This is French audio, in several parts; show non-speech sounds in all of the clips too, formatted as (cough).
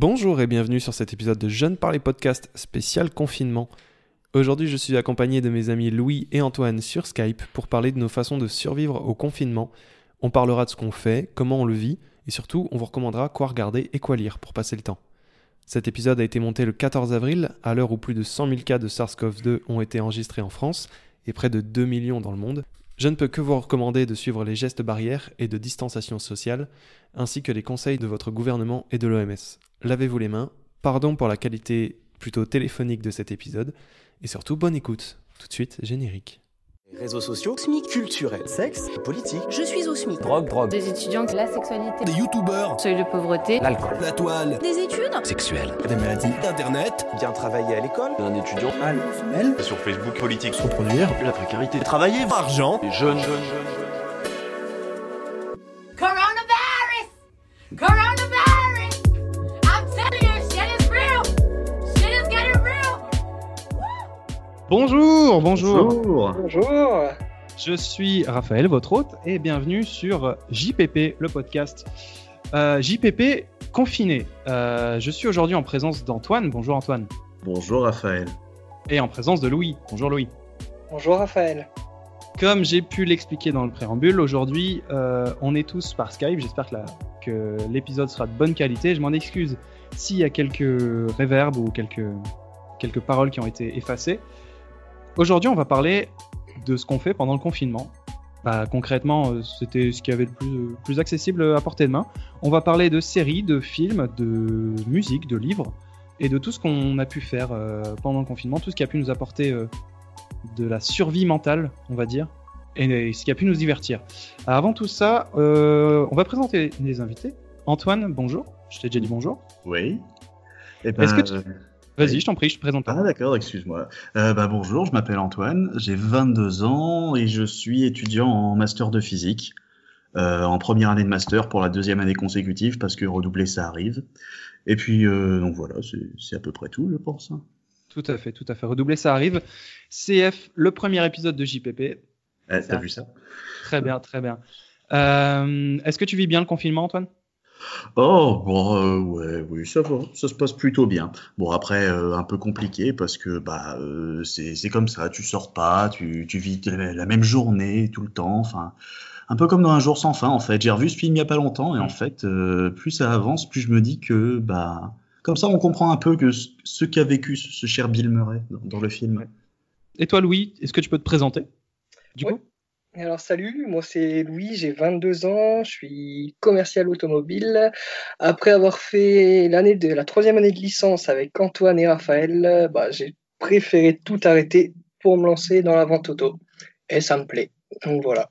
Bonjour et bienvenue sur cet épisode de Jeunes par les podcasts spécial confinement. Aujourd'hui, je suis accompagné de mes amis Louis et Antoine sur Skype pour parler de nos façons de survivre au confinement. On parlera de ce qu'on fait, comment on le vit et surtout, on vous recommandera quoi regarder et quoi lire pour passer le temps. Cet épisode a été monté le 14 avril, à l'heure où plus de 100 000 cas de SARS-CoV-2 ont été enregistrés en France et près de 2 millions dans le monde. Je ne peux que vous recommander de suivre les gestes barrières et de distanciation sociale, ainsi que les conseils de votre gouvernement et de l'OMS. Lavez-vous les mains, pardon pour la qualité plutôt téléphonique de cet épisode, et surtout bonne écoute. Tout de suite, générique. Réseaux sociaux, SMIC, culturels, sexe, politique, je suis au SMIC. drogue, drogue, Des étudiants, la sexualité, Des youtubeurs, seuil de pauvreté, l'alcool, la toile, Des études. Sexuel, des maladies, internet, bien travailler à l'école, un étudiant, sur Facebook politique, se produire, la précarité, travailler, argent, les jeunes, jeunes, jeunes, jeunes. Coronavirus! Coronavirus! Bonjour, bonjour. Bonjour. Je suis Raphaël, votre hôte, et bienvenue sur JPP, le podcast. Euh, JPP confiné. Euh, je suis aujourd'hui en présence d'Antoine. Bonjour Antoine. Bonjour Raphaël. Et en présence de Louis. Bonjour Louis. Bonjour Raphaël. Comme j'ai pu l'expliquer dans le préambule, aujourd'hui, euh, on est tous par Skype. J'espère que la- que l'épisode sera de bonne qualité. Je m'en excuse s'il y a quelques réverbes ou quelques, quelques paroles qui ont été effacées. Aujourd'hui, on va parler de ce qu'on fait pendant le confinement. Bah, concrètement, euh, c'était ce qui avait le plus, euh, plus accessible à portée de main. On va parler de séries, de films, de musique, de livres et de tout ce qu'on a pu faire euh, pendant le confinement, tout ce qui a pu nous apporter euh, de la survie mentale, on va dire, et ce qui a pu nous divertir. Avant tout ça, euh, on va présenter les invités. Antoine, bonjour. Je t'ai déjà dit bonjour. Oui. Eh ben, Est-ce que tu- euh, Vas-y, je t'en prie, je te présente. Ah d'accord, excuse-moi. Euh, bah, bonjour, je m'appelle Antoine, j'ai 22 ans et je suis étudiant en master de physique, euh, en première année de master pour la deuxième année consécutive parce que redoubler ça arrive. Et puis euh, donc voilà, c'est à peu près tout, je pense. hein. Tout à fait, tout à fait. Redoubler, ça arrive. CF, le premier épisode de JPP. Eh, T'as vu ça? Très bien, très bien. Est-ce que tu vis bien le confinement, Antoine? Oh, bon, euh, ouais, oui, ça va, ça se passe plutôt bien. Bon, après, euh, un peu compliqué parce que bah, euh, c'est c'est comme ça, tu sors pas, tu, tu vis la même journée tout le temps, enfin, un peu comme dans Un jour sans fin, en fait. J'ai revu ce film il y a pas longtemps et en fait, euh, plus ça avance, plus je me dis que, bah, comme ça, on comprend un peu que ce qu'a vécu ce, ce cher Bill Murray dans, dans le film. Et toi, Louis, est-ce que tu peux te présenter Du Ouais. coup? Alors salut, moi c'est Louis, j'ai 22 ans, je suis commercial automobile. Après avoir fait l'année de la troisième année de licence avec Antoine et Raphaël, bah, j'ai préféré tout arrêter pour me lancer dans la vente auto. Et ça me plaît. Donc voilà.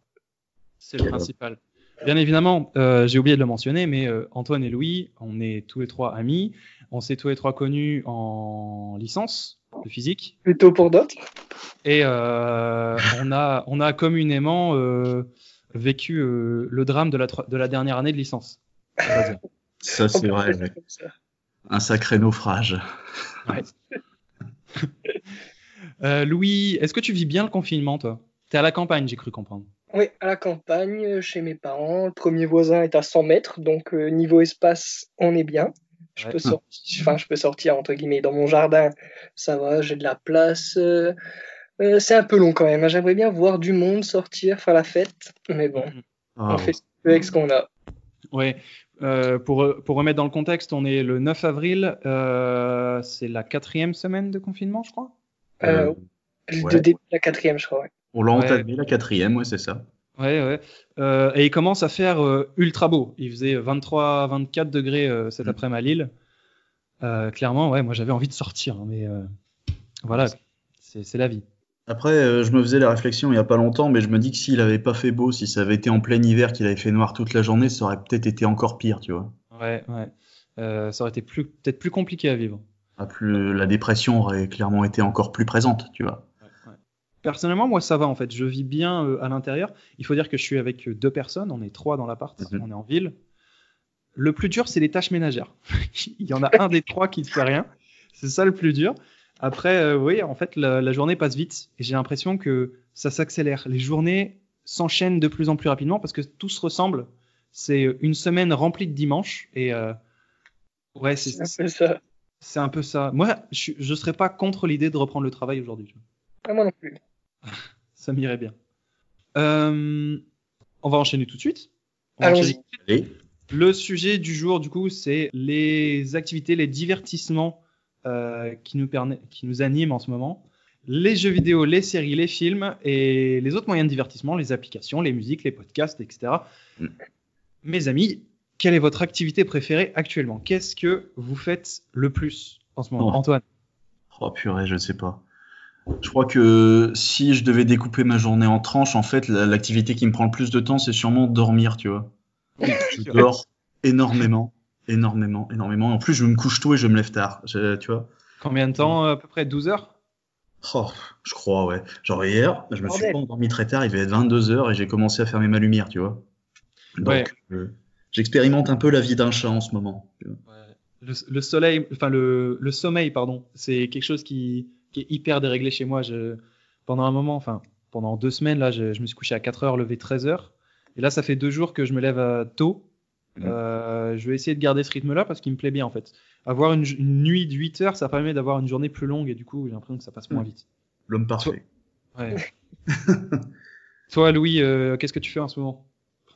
C'est le principal. Bien évidemment, euh, j'ai oublié de le mentionner, mais euh, Antoine et Louis, on est tous les trois amis. On s'est tous les trois connus en licence de physique. Plutôt pour d'autres. Et euh, on, a, on a communément euh, vécu euh, le drame de la, tro- de la dernière année de licence. Ça, c'est vrai, ouais. Un sacré naufrage. (laughs) Euh, Louis, est-ce que tu vis bien le confinement, toi? T'es à la campagne, j'ai cru comprendre. Oui, à la campagne, chez mes parents. Le premier voisin est à 100 mètres, donc euh, niveau espace, on est bien. Je Ouais. peux sortir, enfin, je peux sortir entre guillemets dans mon jardin. Ça va, j'ai de la place. euh, euh, c'est un peu long quand même. hein. J'aimerais bien voir du monde sortir, faire la fête, mais bon, Ah, on fait ce qu'on peut avec ce qu'on a. Ouais. Euh, pour, pour remettre dans le contexte, on est le 9 avril. euh, c'est la quatrième semaine de confinement, je crois? Euh, ouais. De début de la quatrième, je crois. ouais. on l'a Ouais. entamé, la quatrième, ouais, c'est ça. Ouais, ouais. Euh, et il commence à faire euh, ultra beau. Il faisait 23, 24 degrés euh, cet Mm. après-midi à Lille. Euh, clairement, ouais, moi j'avais envie de sortir, hein, mais euh, voilà, c'est la vie. Après, euh, je me faisais la réflexion il y a pas longtemps, mais je me dis que s'il avait pas fait beau, si ça avait été en plein hiver, qu'il avait fait noir toute la journée, ça aurait peut-être été encore pire, tu vois. Ouais, ouais. Euh, ça aurait été plus peut-être plus compliqué à vivre. Ah, plus, la dépression aurait clairement été encore plus présente, tu vois. Personnellement, moi, ça va en fait. Je vis bien euh, à l'intérieur. Il faut dire que je suis avec euh, deux personnes. On est trois dans l'appart. Mhm. On est en ville. Le plus dur, c'est les tâches ménagères. (laughs) Il y en a un des trois qui ne fait rien. C'est ça le plus dur. Après, euh, oui, en fait, la, la journée passe vite et j'ai l'impression que ça s'accélère. Les journées s'enchaînent de plus en plus rapidement parce que tout se ressemble. C'est une semaine remplie de dimanches et euh, Ouais, c'est C'est un peu ça. c'est un peu ça. Moi, je, je serais pas contre l'idée de reprendre le travail aujourd'hui. moi non plus. (laughs) Ça m'irait bien. Euh, on va enchaîner tout de suite. Allons-y. Le sujet du jour, du coup, c'est les activités, les divertissements euh, qui, nous permet- qui nous animent en ce moment. Les jeux vidéo, les séries, les films et les autres moyens de divertissement, les applications, les musiques, les podcasts, etc. Mm. Mes amis, quelle est votre activité préférée actuellement? Qu'est-ce que vous faites le plus en ce moment? Oh. Antoine Oh purée, je ne sais pas. Je crois que si je devais découper ma journée en tranches, en fait, la- l'activité qui me prend le plus de temps, c'est sûrement dormir, tu vois. (laughs) Je dors énormément, énormément, énormément. En plus, je me couche tôt et je me lève tard, je- tu vois. Combien de temps À peu près? 12 heures? Oh, je crois, ouais. Genre hier, je me suis pas endormi très tard, il devait être 22h et j'ai commencé à fermer ma lumière, tu vois. Donc, Ouais. euh, j'expérimente un peu la vie d'un chat en ce moment. le soleil, enfin le, le sommeil, pardon, c'est quelque chose qui, qui est hyper déréglé chez moi. Je, pendant un moment, enfin pendant deux semaines, là, je, je me suis couché à 4 heures, levé 13 heures. Et là, ça fait deux jours que je me lève euh, tôt. Mhm. Euh, je vais essayer de garder ce rythme-là parce qu'il me plaît bien en fait. Avoir une, une nuit de 8 heures, ça permet d'avoir une journée plus longue et du coup, j'ai l'impression que ça passe moins Mhm. vite. L'homme parfait. Ouais. (laughs) Toi, Louis, euh, qu'est-ce que tu fais en ce moment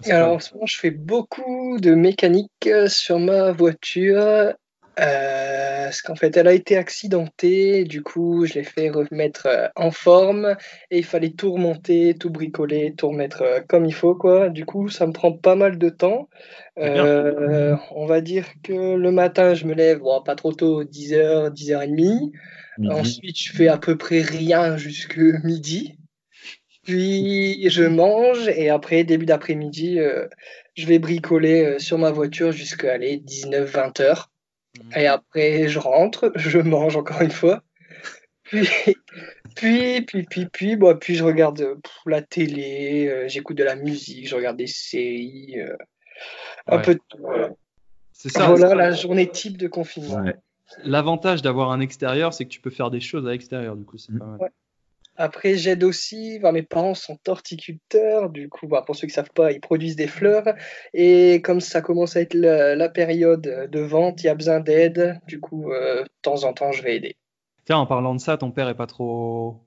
Alors en ce moment, je fais beaucoup de mécanique sur ma voiture. Euh, parce qu'en fait, elle a été accidentée. Du coup, je l'ai fait remettre euh, en forme. Et il fallait tout remonter, tout bricoler, tout remettre euh, comme il faut. quoi. Du coup, ça me prend pas mal de temps. Euh, on va dire que le matin, je me lève, bon, pas trop tôt, 10h, 10h30. Midi. Ensuite, je fais à peu près rien jusque midi. Puis je mange et après, début d'après-midi, je vais bricoler sur ma voiture jusqu'à aller 19-20 heures. Mhm. Et après, je rentre, (laughs) je mange encore une fois. Puis, puis, puis, puis, puis, bon, puis je regarde euh, pff, la télé, euh, j'écoute de la musique, je regarde des séries, euh, un Ouais. peu de tout. C'est ça. Voilà la journée type de confinement. Ouais. L'avantage d'avoir un extérieur, c'est que tu peux faire des choses à l'extérieur. Du coup, c'est Mhm. pas mal. Ouais. Après, j'aide aussi. Mes parents sont horticulteurs. Du coup, bah, pour ceux qui savent pas, ils produisent des fleurs. Et comme ça commence à être la, période de vente, il y a besoin d'aide. Du coup, euh, de temps en temps, je vais aider. Tiens, en parlant de ça, ton père est pas trop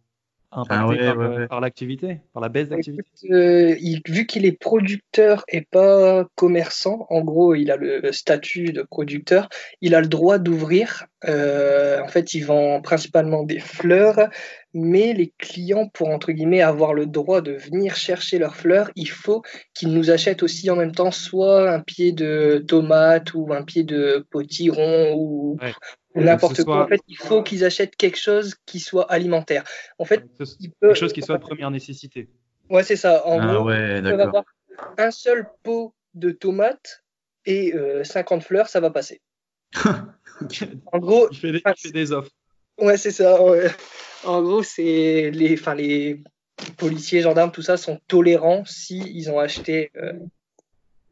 impacté Ah ouais, par, ouais, le- ouais. par l'activité, par la baisse d'activité. Euh, vu qu'il est producteur et pas commerçant, en gros, il a le statut de producteur, il a le droit d'ouvrir. Euh, en fait, il vend principalement des fleurs, mais les clients, pour entre guillemets avoir le droit de venir chercher leurs fleurs, il faut qu'ils nous achètent aussi en même temps soit un pied de tomate ou un pied de potiron ou Ouais. ou n'importe quoi. soit- En fait, il faut qu'ils achètent quelque chose qui soit alimentaire. En fait, il peut... Quelque chose qui soit de première nécessité. Ouais, c'est ça. En Ah gros, ouais, ils peuvent d'accord. avoir un seul pot de tomates et euh, 50 fleurs, ça va passer. (laughs) En gros, il, fait des, il fait des offres. ouais, c'est ça. ouais. En gros, c'est les, enfin, les policiers, gendarmes, tout ça sont tolérants si ils ont acheté euh,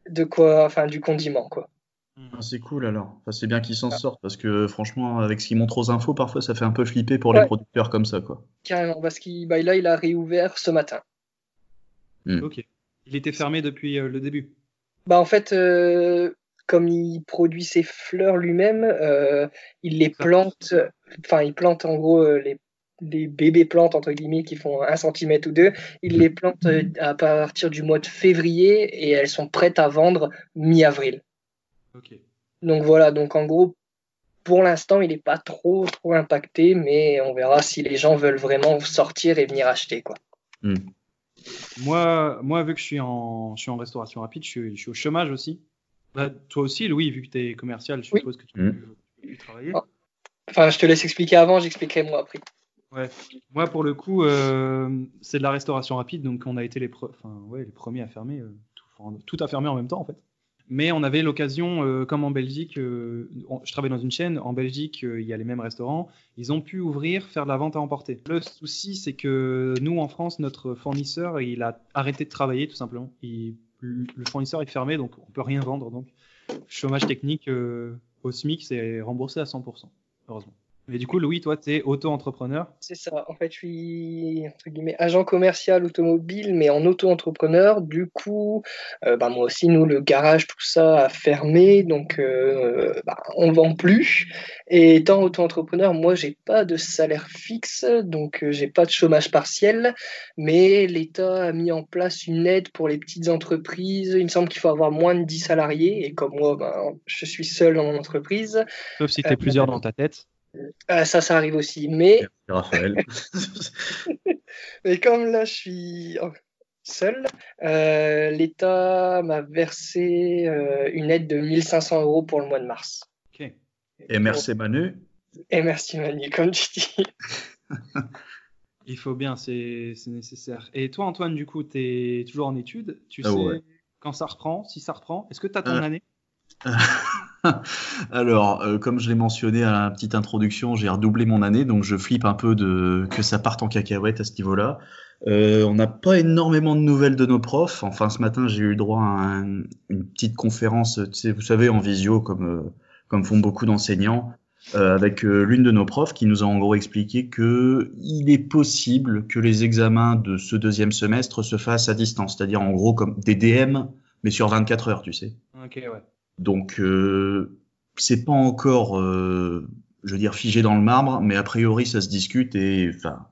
de quoi, enfin, du condiment, quoi. Ah, c'est cool alors. Enfin, c'est bien qu'ils s'en sortent parce que franchement, avec ce qu'ils montrent aux infos, parfois ça fait un peu flipper pour Ouais. les producteurs comme ça, quoi. Carrément, parce qu'il, bah, là, il a réouvert ce matin. Ok. Il était fermé depuis euh, le début. Bah, en fait, euh, comme il produit ses fleurs lui-même, euh, il les plante, enfin, il plante en gros euh, les, les bébés plantes, entre guillemets, qui font un centimètre ou deux. Il les plante euh, à partir du mois de février et elles sont prêtes à vendre mi-avril. Ok. Donc voilà, donc en gros, pour l'instant, il n'est pas trop, trop impacté, mais on verra si les gens veulent vraiment sortir et venir acheter, quoi. Moi, moi, vu que je suis en, je suis en restauration rapide, je suis, je suis au chômage aussi. Bah, toi aussi, Louis, vu que tu es commercial, je Oui. suppose que tu Mhm. peux, travailler. Ah. Enfin, je te laisse expliquer avant, j'expliquerai moi après. Ouais. Moi, pour le coup, euh, c'est de la restauration rapide, donc on a été les, pre- enfin, ouais, les premiers à fermer, euh, tout, enfin, tout a fermé en même temps en fait. Mais on avait l'occasion, euh, comme en Belgique, euh, je travaille dans une chaîne, en Belgique, euh, il y a les mêmes restaurants, ils ont pu ouvrir, faire de la vente à emporter. Le souci, c'est que nous, en France, notre fournisseur, il a arrêté de travailler tout simplement. Le fournisseur est fermé, donc on peut rien vendre. Donc, chômage technique au SMIC, c'est remboursé à 100%, heureusement. Mais du coup, Louis, toi, tu es auto-entrepreneur. C'est ça. En fait, je suis entre guillemets agent commercial automobile, mais en auto-entrepreneur. Du coup, euh, bah, moi aussi, nous, le garage, tout ça a fermé, donc euh, bah, on vend plus. Et étant auto-entrepreneur, moi, j'ai pas de salaire fixe, donc euh, j'ai pas de chômage partiel. Mais l'État a mis en place une aide pour les petites entreprises. Il me semble qu'il faut avoir moins de 10 salariés, et comme moi, bah, je suis seul dans mon entreprise. Sauf si tu es Euh, plusieurs dans ta tête. Euh, ça, ça arrive aussi. Mais Merci, Raphaël. (laughs) Et comme là, je suis seul, euh, l'État m'a versé euh, une aide de 1500 euros pour le mois de mars. Ok. Et merci Manu. Et merci Manu, comme tu dis. (laughs) Il faut bien, c'est c'est nécessaire. Et toi, Antoine, du coup, tu es toujours en études. Tu Ah sais ouais. quand ça reprend, si ça reprend. Est-ce que tu as ton Euh, année? (laughs) (laughs) Alors, euh, comme je l'ai mentionné à la petite introduction, j'ai redoublé mon année, donc je flippe un peu de que ça parte en cacahuète à ce niveau-là. Euh, on n'a pas énormément de nouvelles de nos profs. Enfin, ce matin, j'ai eu droit à un- une petite conférence, vous savez, en visio, comme euh, comme font beaucoup d'enseignants, euh, avec euh, l'une de nos profs qui nous a en gros expliqué que il est possible que les examens de ce deuxième semestre se fassent à distance, c'est-à-dire en gros comme des DM, mais sur 24 heures, tu sais. Ok, ouais. Donc, euh, c'est pas encore, euh, je veux dire, figé dans le marbre, mais a priori, ça se discute et, enfin,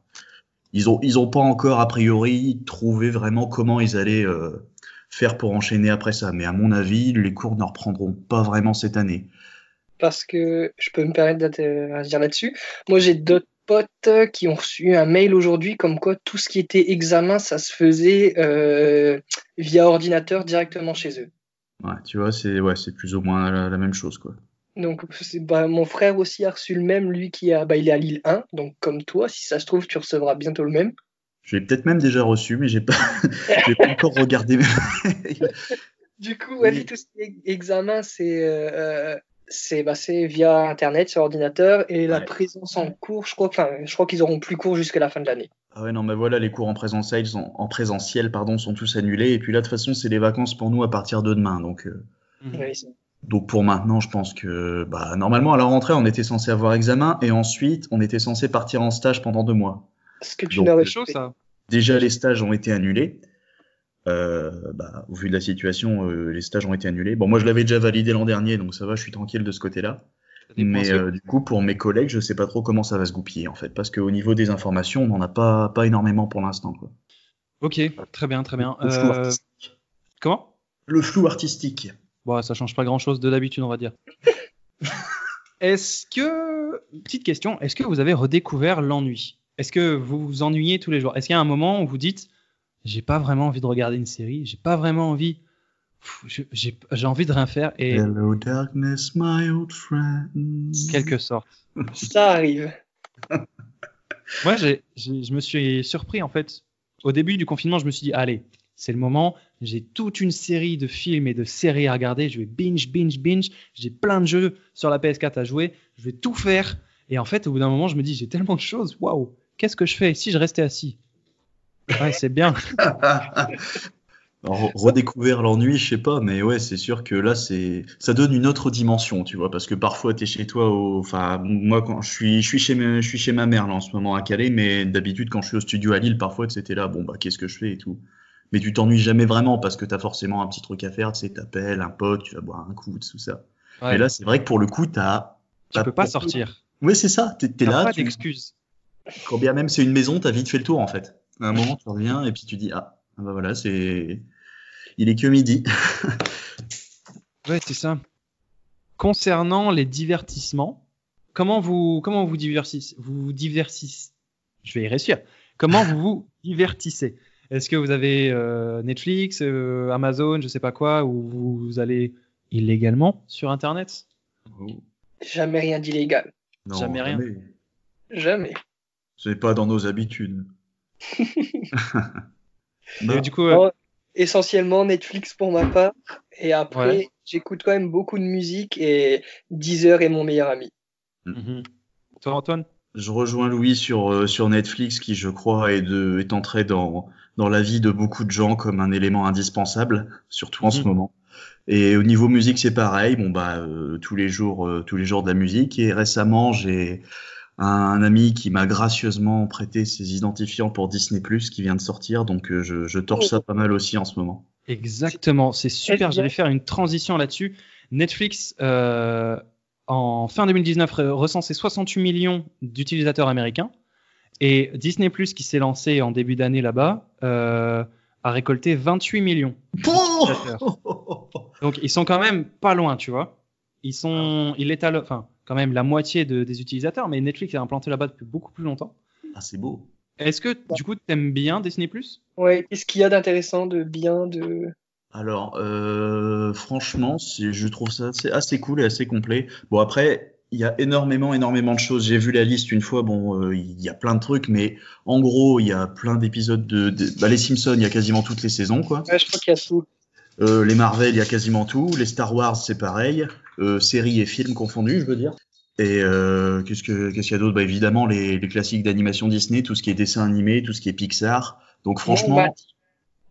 ils ont, ils ont pas encore, a priori, trouvé vraiment comment ils allaient euh, faire pour enchaîner après ça. Mais à mon avis, les cours ne reprendront pas vraiment cette année. Parce que je peux me permettre d'interagir là-dessus. Moi, j'ai d'autres potes qui ont reçu un mail aujourd'hui comme quoi tout ce qui était examen, ça se faisait euh, via ordinateur directement chez eux. Ouais, tu vois, c'est, ouais, c'est plus ou moins la, la même chose, quoi. Donc, bah, mon frère aussi a reçu le même, lui qui a, bah, il est à Lille 1, donc comme toi, si ça se trouve, tu recevras bientôt le même. J'ai peut-être même déjà reçu, mais j'ai pas, (laughs) pas encore regardé. Du coup, ouais, Oui. lui, tout ce qui est examen, c'est euh, c'est bah, c'est via Internet, sur ordinateur, et la présence en cours, je crois, je crois qu'ils auront plus cours jusqu'à la fin de l'année. Ah ouais, non, mais voilà, les cours en présentiel, sont, en présentiel, pardon, sont tous annulés. Et puis là, de toute façon, c'est les vacances pour nous à partir de demain. Donc, euh, Mhm. Oui, donc pour maintenant, je pense que, bah, normalement, à la rentrée, on était censé avoir examen et ensuite, on était censé partir en stage pendant deux mois. Ce que tu Donc, n'as C'est chaud, ça. Déjà, les stages ont été annulés. Euh, bah, au vu de la situation, euh, les stages ont été annulés. Bon, moi, je l'avais déjà validé l'an dernier, donc ça va, je suis tranquille de ce côté-là. Mais euh, du coup, pour mes collègues, je sais pas trop comment ça va se goupiller, en fait, parce qu'au niveau des informations, on n'en a pas, pas énormément pour l'instant. Ok, très bien, très bien. Le flou Euh, artistique. Comment? Le flou artistique. Bon, ça change pas grand-chose de d'habitude, on va dire. (laughs) Est-ce que, petite question, est-ce que vous avez redécouvert l'ennui? Est-ce que vous vous ennuyez tous les jours? Est-ce qu'il y a un moment où vous dites, j'ai pas vraiment envie de regarder une série, j'ai pas vraiment envie, j'ai envie de rien faire et Hello darkness, my old friend. quelque sorte. Ça arrive. (laughs) Moi, j'ai- j'ai- je me suis surpris en fait. Au début du confinement, je me suis dit, allez, c'est le moment. J'ai toute une série de films et de séries à regarder. Je vais binge, binge, binge. J'ai plein de jeux sur la PS4 à jouer. Je vais tout faire. Et en fait, au bout d'un moment, je me dis, j'ai tellement de choses. Waouh, qu'est-ce que je fais si je restais assis? Ouais, c'est bien. (laughs) Alors, redécouvrir l'ennui, je sais pas, mais ouais, c'est sûr que là, c'est, ça donne une autre dimension, tu vois, parce que parfois, t'es chez toi, au... enfin, moi, quand je suis, je suis chez, ma... je suis chez ma mère, là, en ce moment, à Calais, mais d'habitude, quand je suis au studio à Lille, parfois, c'était là, bon, bah, qu'est-ce que je fais et tout. Mais tu t'ennuies jamais vraiment, parce que t'as forcément un petit truc à faire, tu sais, t'appelles un pote, tu vas boire un coup, tout ça. Ouais, Mais là, c'est vrai que pour le coup, t'as, tu peux pas sortir. ouais, c'est ça, t'es, t'es là, pas tu... d'excuses. quand bien même c'est une maison, t'as vite fait le tour, en fait. À un moment, tu reviens, et puis tu dis, ah, ah bah voilà, c'est, il est que midi. (laughs) Ouais, c'est ça. Concernant les divertissements, comment vous comment vous divertissez Vous vous divertissez Je vais y réussir. Comment vous vous (laughs) divertissez? Est-ce que vous avez euh, Netflix, euh, Amazon, je sais pas quoi, ou vous allez illégalement sur Internet? Jamais rien d'illégal. Non, Jamais rien. Jamais. C'est pas dans nos habitudes. (laughs) Et du coup, euh, essentiellement Netflix pour ma part. Et après, Ouais. j'écoute quand même beaucoup de musique et Deezer est mon meilleur ami. mhm. toi Antoine? Je rejoins Louis sur, euh, sur Netflix, qui, je crois, est, de, est entré dans, dans la vie de beaucoup de gens comme un élément indispensable, surtout en ce Mhm. moment. Et au niveau musique, c'est pareil. Bon, bah, euh, tous les jours, euh, tous les jours de la musique. Et récemment, j'ai, un ami qui m'a gracieusement prêté ses identifiants pour Disney Plus qui vient de sortir, donc euh, je, je torche ça pas mal aussi en ce moment. Exactement, c'est super. J'allais faire une transition là-dessus. Netflix, euh, en fin 2019, re- recensait 68 millions d'utilisateurs américains. Et Disney Plus, qui s'est lancé en début d'année là-bas, euh, a récolté 28 millions. Donc ils sont quand même pas loin, tu vois. Ils sont, il est à, le- enfin, quand même la moitié de- des utilisateurs, mais Netflix est implanté là-bas depuis beaucoup plus longtemps. Ah, c'est beau. Est-ce que du coup t'aimes bien Disney Plus? Ouais, qu'est-ce qu'il y a d'intéressant, de bien, de. Alors, euh, franchement, je trouve ça assez, assez cool et assez complet. Bon, après, il y a énormément, énormément de choses. J'ai vu la liste une fois. Bon, euh, il y a plein de trucs, mais en gros, il y a plein d'épisodes de, de- bah, les Simpsons. Il y a quasiment toutes les saisons, quoi. Ouais, je crois qu'il y a tout. Euh, les Marvel, il y a quasiment tout. Les Star Wars, c'est pareil. Euh, séries et films confondus, je veux dire. Et euh, qu'est-ce que qu'est-ce qu'il y a d'autre? Bah évidemment les, les classiques d'animation Disney, tout ce qui est dessin animé, tout ce qui est Pixar. Donc On franchement, dit-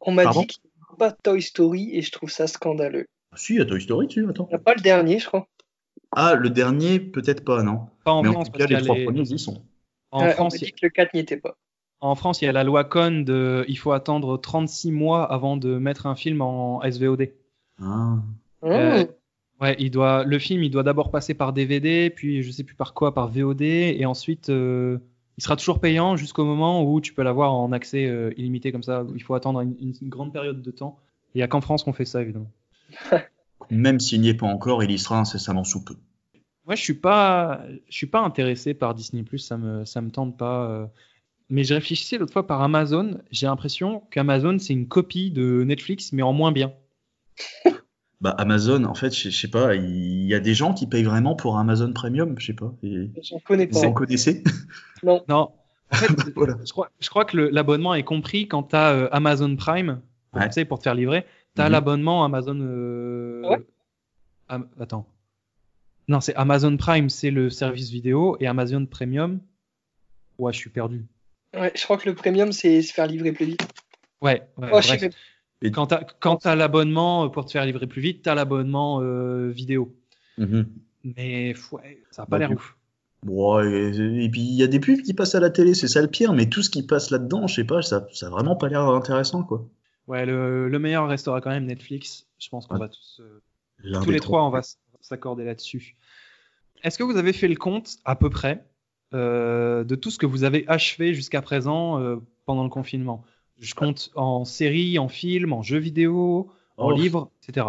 on m'a dit qu'il n'y a pas Toy Story et je trouve ça scandaleux. si, il y a Toy Story dessus, attends. Il n'y a pas le dernier, je crois. Ah, le dernier, peut-être pas, non. Pas en Mais en France, tout parce cas, les trois les- premiers y sont. en on France, y a- dit que le 4 n'y était pas. En France, il y a la loi Con de il faut attendre 36 mois avant de mettre un film en SVOD. Ah. Euh, Mmh. Ouais, il doit, le film, il doit d'abord passer par DVD, puis je sais plus par quoi, par VOD, et ensuite euh, il sera toujours payant jusqu'au moment où tu peux l'avoir en accès euh, illimité comme ça. Il faut attendre une, une grande période de temps. Il y a qu'en France qu'on fait ça, évidemment. (laughs) Même s'il n'y est pas encore, il y sera incessamment sous peu. Moi, je suis pas, je suis pas intéressé par Disney+. Ça me, ça me tente pas. euh. Mais je réfléchissais l'autre fois par Amazon. J'ai l'impression qu'Amazon c'est une copie de Netflix, mais en moins bien. (laughs) Bah, Amazon, en fait, je je sais pas, il y a des gens qui payent vraiment pour Amazon Premium, je sais pas. Et... J'en connais Vous pas. en connaissez? (laughs) Non. En fait, (laughs) Voilà. je crois, je crois que l'abonnement est compris quand tu as Amazon Prime, pour, Ouais. tu sais, pour te faire livrer. Tu as Mhm. l'abonnement Amazon. euh, Ouais. Am- Attends. Non, c'est Amazon Prime, c'est le service vidéo, et Amazon Premium. Ouais, je suis perdu. Ouais, je crois que le premium, c'est se faire livrer plus vite. Ouais, ouais, Oh, bref. Que- Quand tu as, l'abonnement pour te faire livrer plus vite, tu as l'abonnement euh, vidéo. Mhm. Mais ouais, ça n'a pas Bah, l'air ouf. Bon, et, et puis il y a des pubs qui passent à la télé, c'est ça le pire, mais tout ce qui passe là-dedans, je sais pas, ça, ça a vraiment pas l'air intéressant, quoi. Ouais, le, le meilleur restera quand même Netflix. Je pense qu'on Ouais. va tous. euh, tous les trois, on va s'accorder là-dessus. Est-ce que vous avez fait le compte, à peu près, euh, de tout ce que vous avez achevé jusqu'à présent euh, pendant le confinement? Je compte en série, en film, en jeux vidéo, en Oh. livre, etc.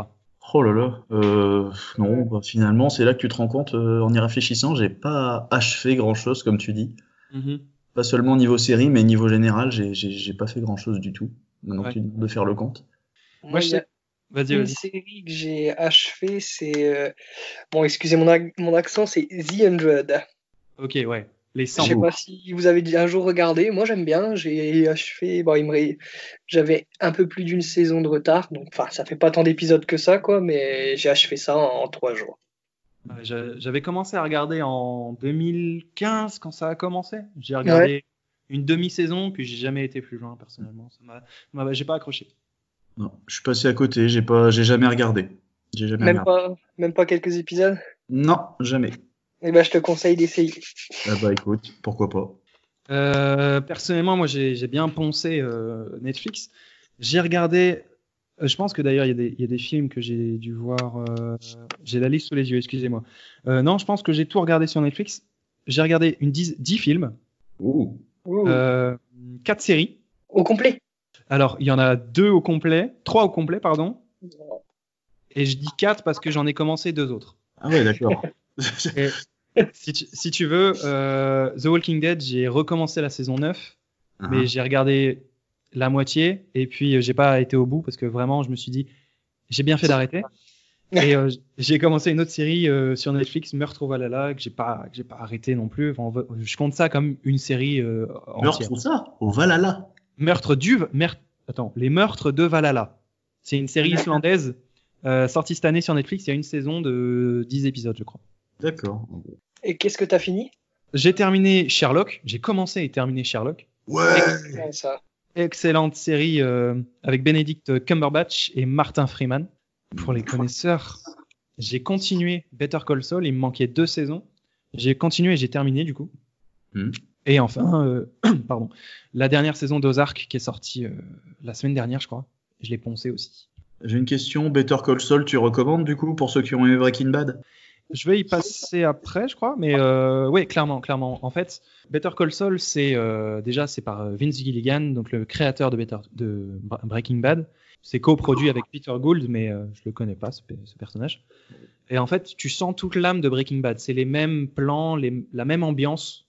Oh là là, euh, non, bah, finalement, c'est là que tu te rends compte, euh, en y réfléchissant, j'ai pas achevé grand-chose, comme tu dis. Mhm. Pas seulement niveau série, mais niveau général, j'ai- pas fait grand-chose du tout. Maintenant Ouais. que tu demandes de faire le compte. Moi, je sais- Vas-y, une série que j'ai achevée, c'est. euh, Bon, excusez mon, mon accent, c'est The Hundred. Ok, ouais. Les Je 100. sais pas si vous avez un jour regardé. Moi, j'aime bien. J'ai achevé. Bon, il me j'avais un peu plus d'une saison de retard. Donc, enfin, ça fait pas tant d'épisodes que ça, quoi. Mais j'ai achevé ça en, en trois jours. J'avais commencé à regarder en 2015 quand ça a commencé. J'ai regardé une demi-saison, puis j'ai jamais été plus loin personnellement. J'ai pas accroché. Non, je suis passé à côté, j'ai pas, j'ai jamais regardé. J'ai jamais Même regardé. pas, même pas quelques épisodes? Non, jamais. Eh ben, je te conseille d'essayer. Ah bah écoute, pourquoi pas. Euh, personnellement, moi, j'ai bien poncé euh, Netflix. J'ai regardé. euh, je pense que d'ailleurs, il y, a des- il y a des films que j'ai dû voir. euh, j'ai la liste sous les yeux, excusez-moi. Euh, non, je pense que j'ai tout regardé sur Netflix. J'ai regardé une 10, 10 films, Ouh. Ouh. euh, 4 séries. Au complet. Alors, il y en a deux au complet, trois au complet, pardon. Et je dis 4 parce que j'en ai commencé deux autres. Ah ouais, d'accord. (laughs) Si tu, si tu veux, euh, The Walking Dead, j'ai recommencé la saison 9. Ah. mais j'ai regardé la moitié et puis euh, j'ai pas été au bout parce que vraiment je me suis dit j'ai bien fait d'arrêter (laughs) et euh, j'ai commencé une autre série euh, sur Netflix Meurtre au Valhalla que j'ai pas que j'ai pas arrêté non plus Enfin, va- je compte ça comme une série euh, entière Meurtre ou ça Au Valhalla. Meurtre du Mer- attends les meurtres de Valhalla c'est une série (laughs) islandaise euh, sortie cette année sur Netflix il y a une saison de 10 épisodes je crois D'accord. Et qu'est-ce que t'as fini? J'ai terminé Sherlock j'ai commencé et terminé Sherlock Ouais. Ouais, ça. excellente série euh, avec Benedict Cumberbatch et Martin Freeman. Pour les connaisseurs, j'ai continué Better Call Saul, il me manquait deux saisons. J'ai continué et j'ai terminé du coup. Mhm. Et enfin, euh, (clears throat) pardon, la dernière saison d'Ozark qui est sortie euh, la semaine dernière, je crois. Je l'ai poncé aussi. J'ai une question. Better Call Saul, tu recommandes du coup pour ceux qui ont aimé Breaking Bad? Je vais y passer après, je crois, mais euh, oui, clairement, clairement. En fait, Better Call Saul, c'est euh, déjà c'est par euh, Vince Gilligan, donc le créateur de, Better, de Breaking Bad. C'est coproduit avec Peter Gould, mais euh, je le connais pas ce, pe- ce personnage. Et en fait, tu sens toute l'âme de Breaking Bad. C'est les mêmes plans, les- la même ambiance.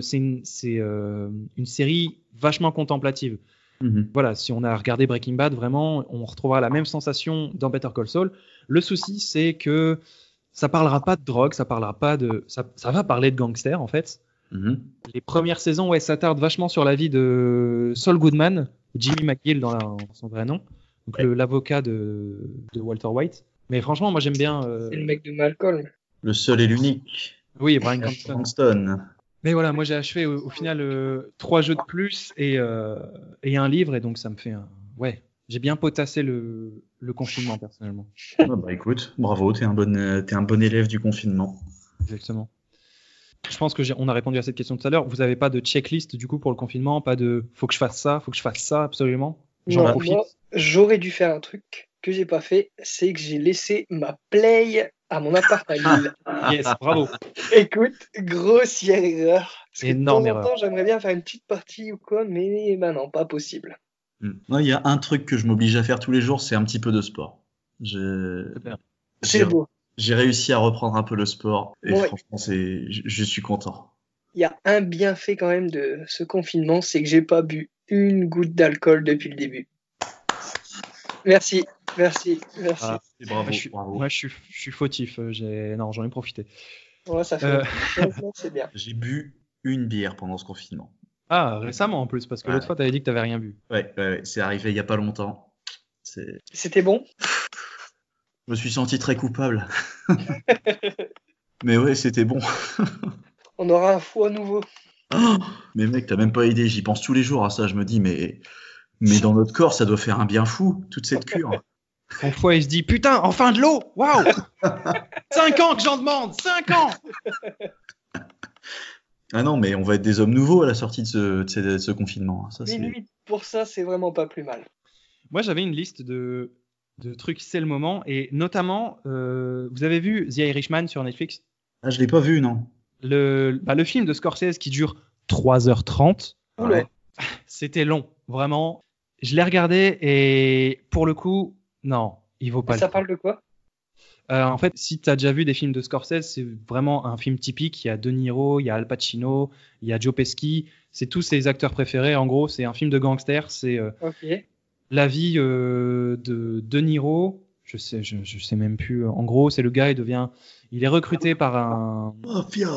C'est une, euh, une série vachement contemplative Mhm. voilà, si on a regardé Breaking Bad, vraiment, on retrouvera la même sensation dans Better Call Saul. Le souci, c'est que ça parlera pas de drogue, ça parlera pas de, ça, ça va parler de gangsters en fait. Mhm. Les premières saisons, ouais, s'attardent vachement sur la vie de Saul Goodman, Jimmy McGill dans, la- son vrai nom, donc Ouais. l'avocat de, de Walter White. Mais franchement, moi j'aime bien. euh, C'est le mec de Malcolm. Le seul et l'unique. Oui, Brian Cranston. Cranston. Mais voilà, moi j'ai achevé au, au final euh, trois jeux de plus et, euh, et un livre, et donc ça me fait un. Ouais, j'ai bien potassé le, le confinement personnellement. Ah bah écoute, bravo, t'es un bon, euh, t'es un bon élève du confinement. Exactement. Je pense que j'ai- on a répondu à cette question tout à l'heure. Vous n'avez pas de checklist du coup pour le confinement, pas de faut que je fasse ça, faut que je fasse ça absolument? J'en Non, profite. moi, j'aurais dû faire un truc que j'ai pas fait, c'est que j'ai laissé ma play à mon appart à Lille. Yes, bravo. Écoute, grossière erreur. Parce que Énorme de temps en temps, j'aimerais bien faire une petite partie ou quoi, mais bah non, pas possible. Mm. Moi, il y a un truc que je m'oblige à faire tous les jours, c'est un petit peu de sport. C'est beau. j'ai réussi à reprendre un peu le sport et Ouais. franchement, c'est, je, je suis content. Il y a un bienfait quand même de ce confinement, c'est que j'ai pas bu une goutte d'alcool depuis le début. Merci, merci, merci. Et bravo, Moi, je suis, bravo. moi, je suis, je suis fautif. euh, J'ai, non, j'en ai profité. Ouais, ça fait. Euh, Franchement, c'est bien. J'ai bu une bière pendant ce confinement. Ah, récemment en plus, parce que Ouais. l'autre fois, t'avais dit que t'avais rien bu. Ouais, ouais, ouais, c'est arrivé il y a pas longtemps. C'était bon? Je me suis senti très coupable. Mais ouais, c'était bon. (laughs) On aura un fou à nouveau. Oh (gasps) mais mec, t'as même pas idée, j'y pense tous les jours à ça. Je me dis, mais, mais dans notre corps, ça doit faire un bien fou, toute cette cure. (laughs) Ton foie, il se dit putain, enfin de l'eau Waouh (laughs) 5 ans que j'en demande 5 ans Ah non, mais on va être des hommes nouveaux à la sortie de ce, de ce, de ce confinement. Ça, Mais pour ça, c'est vraiment pas plus mal. Moi, j'avais une liste de, de trucs, c'est le moment, et notamment, euh, vous avez vu The Irishman sur Netflix? Ah, je l'ai pas vu, non. le, bah, le film de Scorsese qui dure 3h30, Oula. Ouais. (laughs) c'était long, vraiment. Je l'ai regardé et pour le coup, non, il vaut pas le Ça coup. parle de quoi? Euh, en fait, si tu as déjà vu des films de Scorsese, c'est vraiment un film typique. Il y a De Niro, il y a Al Pacino, il y a Joe Pesci. C'est tous ses acteurs préférés. En gros, c'est un film de gangster. C'est euh, la vie euh, de De Niro. Je sais, je, je sais même plus. En gros, c'est le gars, il devient, il est recruté par un, Mafia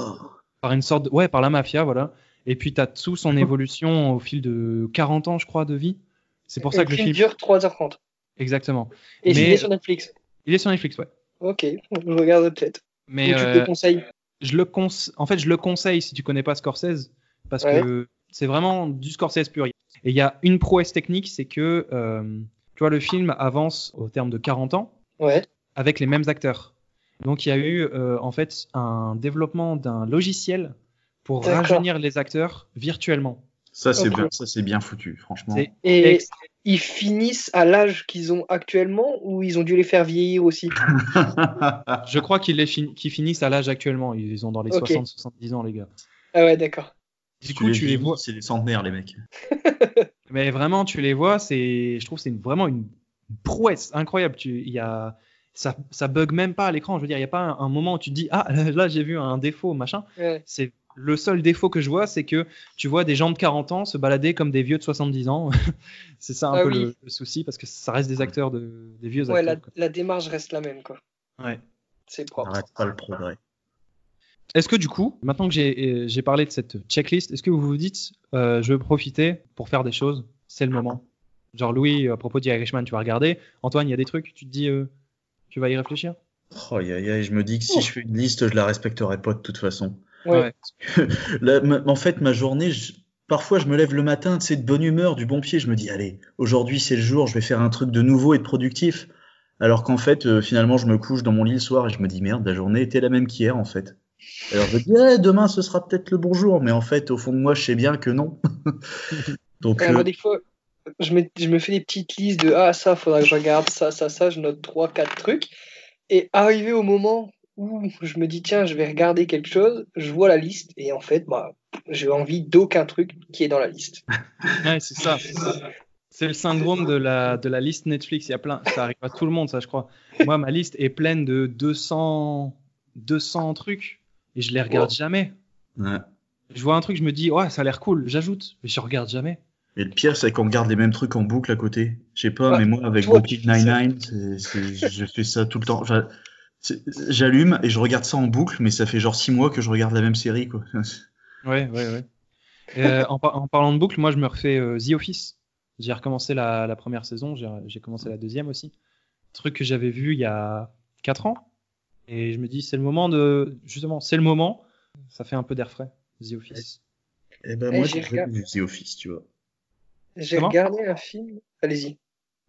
par une sorte, de- ouais, par la mafia, voilà. Et puis t'as tout son (laughs) évolution au fil de 40 ans, je crois, de vie. C'est pour ça Et que le film film, dure 3h30. exactement. Et Mais- il est sur Netflix. Il est sur Netflix, ouais. Ok, je regarde peut-être. Mais tu euh, te le conseilles. je le cons- en fait, je le conseille si tu connais pas Scorsese, parce Ouais. que c'est vraiment du Scorsese pur. Et il y a une prouesse technique, c'est que, euh, tu vois, le film avance au terme de 40 ans Ouais. avec les mêmes acteurs. Donc il y a eu euh, en fait un développement d'un logiciel pour rajeunir les acteurs virtuellement. Ça, c'est bien, ça, c'est bien foutu, franchement. Et ils finissent à l'âge qu'ils ont actuellement ou ils ont dû les faire vieillir aussi (laughs) Je crois qu'ils fin- finissent à l'âge actuellement. Ils ont dans les Ok. 60-70 ans, les gars. Ah ouais, d'accord. Du coup, tu les vois. C'est des centenaires, les mecs. (laughs) Mais vraiment, tu les vois, c'est, je trouve, que c'est une- vraiment une prouesse incroyable. Tu, il y a, ça, ça bug même pas à l'écran. Je veux dire, il y a pas un, un moment où tu te dis, ah, (laughs) là, j'ai vu un défaut, machin. Ouais. C'est le seul défaut que je vois, c'est que tu vois des gens de 40 ans se balader comme des vieux de 70 ans. (laughs) c'est ça un Ah peu oui. le, le souci, parce que ça reste des acteurs de, des vieux Ouais, la, acteurs. quoi. la démarche reste la même, quoi. Ouais. C'est propre. n'arrête pas le progrès. Est-ce que du coup, maintenant que j'ai euh, parlé de cette checklist, est-ce que vous vous dites, euh, je veux profiter pour faire des choses C'est le moment? Genre Louis, à propos d'Irishman, tu vas regarder. Antoine, il y a des trucs, tu te dis, euh, tu vas y réfléchir? Oh, aïe, aïe, aïe, je me dis que si je fais une liste, je la respecterai pas de toute façon. Ouais. (laughs) Là, ma- en fait, ma journée, je- parfois, je me lève le matin, tu sais, de bonne humeur, du bon pied. Je me dis, allez, aujourd'hui, c'est le jour, je vais faire un truc de nouveau et de productif. Alors qu'en fait, euh, finalement, je me couche dans mon lit le soir et je me dis, merde, la journée était la même qu'hier, en fait. Alors je me dis, eh, demain ce sera peut-être le bon jour, mais en fait, au fond de moi, je sais bien que non. (laughs) Donc, Ouais, euh, moi, des fois, je me, je me fais des petites listes de Ah, ça, faudra que je regarde, ça, ça, ça, je note 3-4 trucs. Et arrivé au moment où je me dis Tiens, je vais regarder quelque chose, je vois la liste, et en fait, bah, j'ai envie d'aucun truc qui est dans la liste. (laughs) Ouais, c'est ça. C'est le syndrome de la, de la liste Netflix. Il y a plein, ça arrive à tout le monde, ça, je crois. Moi, ma liste est pleine de 200, 200 trucs et je les regarde Wow. jamais. ouais. Je vois un truc, je me dis, ouais, ça a l'air cool, j'ajoute, mais je regarde jamais. Et le pire, c'est qu'on regarde les mêmes trucs en boucle à côté. Je sais pas, Ouais, mais moi, avec Brooklyn. Nine-Nine, je fais ça tout le temps. Enfin, J'allume et je regarde ça en boucle, mais ça fait genre six mois que je regarde la même série, quoi. (laughs) Ouais, ouais, ouais. Euh, en, par- en parlant de boucle, moi, je me refais euh, The Office. J'ai recommencé la, la première saison, j'ai commencé la deuxième aussi. Truc que j'avais vu il y a 4 ans. Et je me dis, c'est le moment de. Justement, c'est le moment. Ça fait un peu d'air frais, The Office. Eh ben, Eh, moi, j'ai regardé. vu The Office, tu vois. J'ai regardé un film. Allez-y.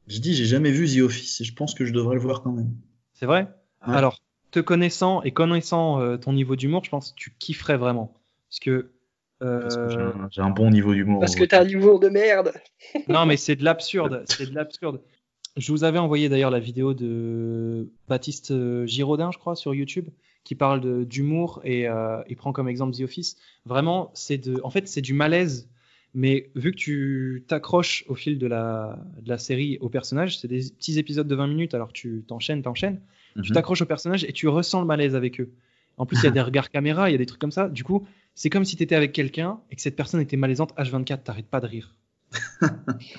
Je dis, j'ai jamais vu The Office et je pense que je devrais le voir quand même. C'est vrai? Ouais. Alors, te connaissant et connaissant euh, ton niveau d'humour, je pense que tu kifferais vraiment. Parce que. euh, Parce que j'ai un, j'ai un bon niveau d'humour. Parce que t'as un humour de merde. (laughs) Non, mais c'est de l'absurde. C'est de l'absurde. Je vous avais envoyé d'ailleurs la vidéo de Baptiste euh, Giraudin, je crois, sur YouTube, qui parle d'humour et euh, il prend comme exemple The Office. Vraiment, c'est de, en fait, c'est du malaise. Mais vu que tu t'accroches au fil de la, de la série au personnage, c'est des petits épisodes de 20 minutes, alors tu t'enchaînes, t'enchaînes, tu Mhm. t'accroches au personnage et tu ressens le malaise avec eux. En plus, il y a (laughs) des regards caméra, il y a des trucs comme ça. Du coup, c'est comme si tu étais avec quelqu'un et que cette personne était malaisante H24, t'arrêtes pas de rire. (laughs)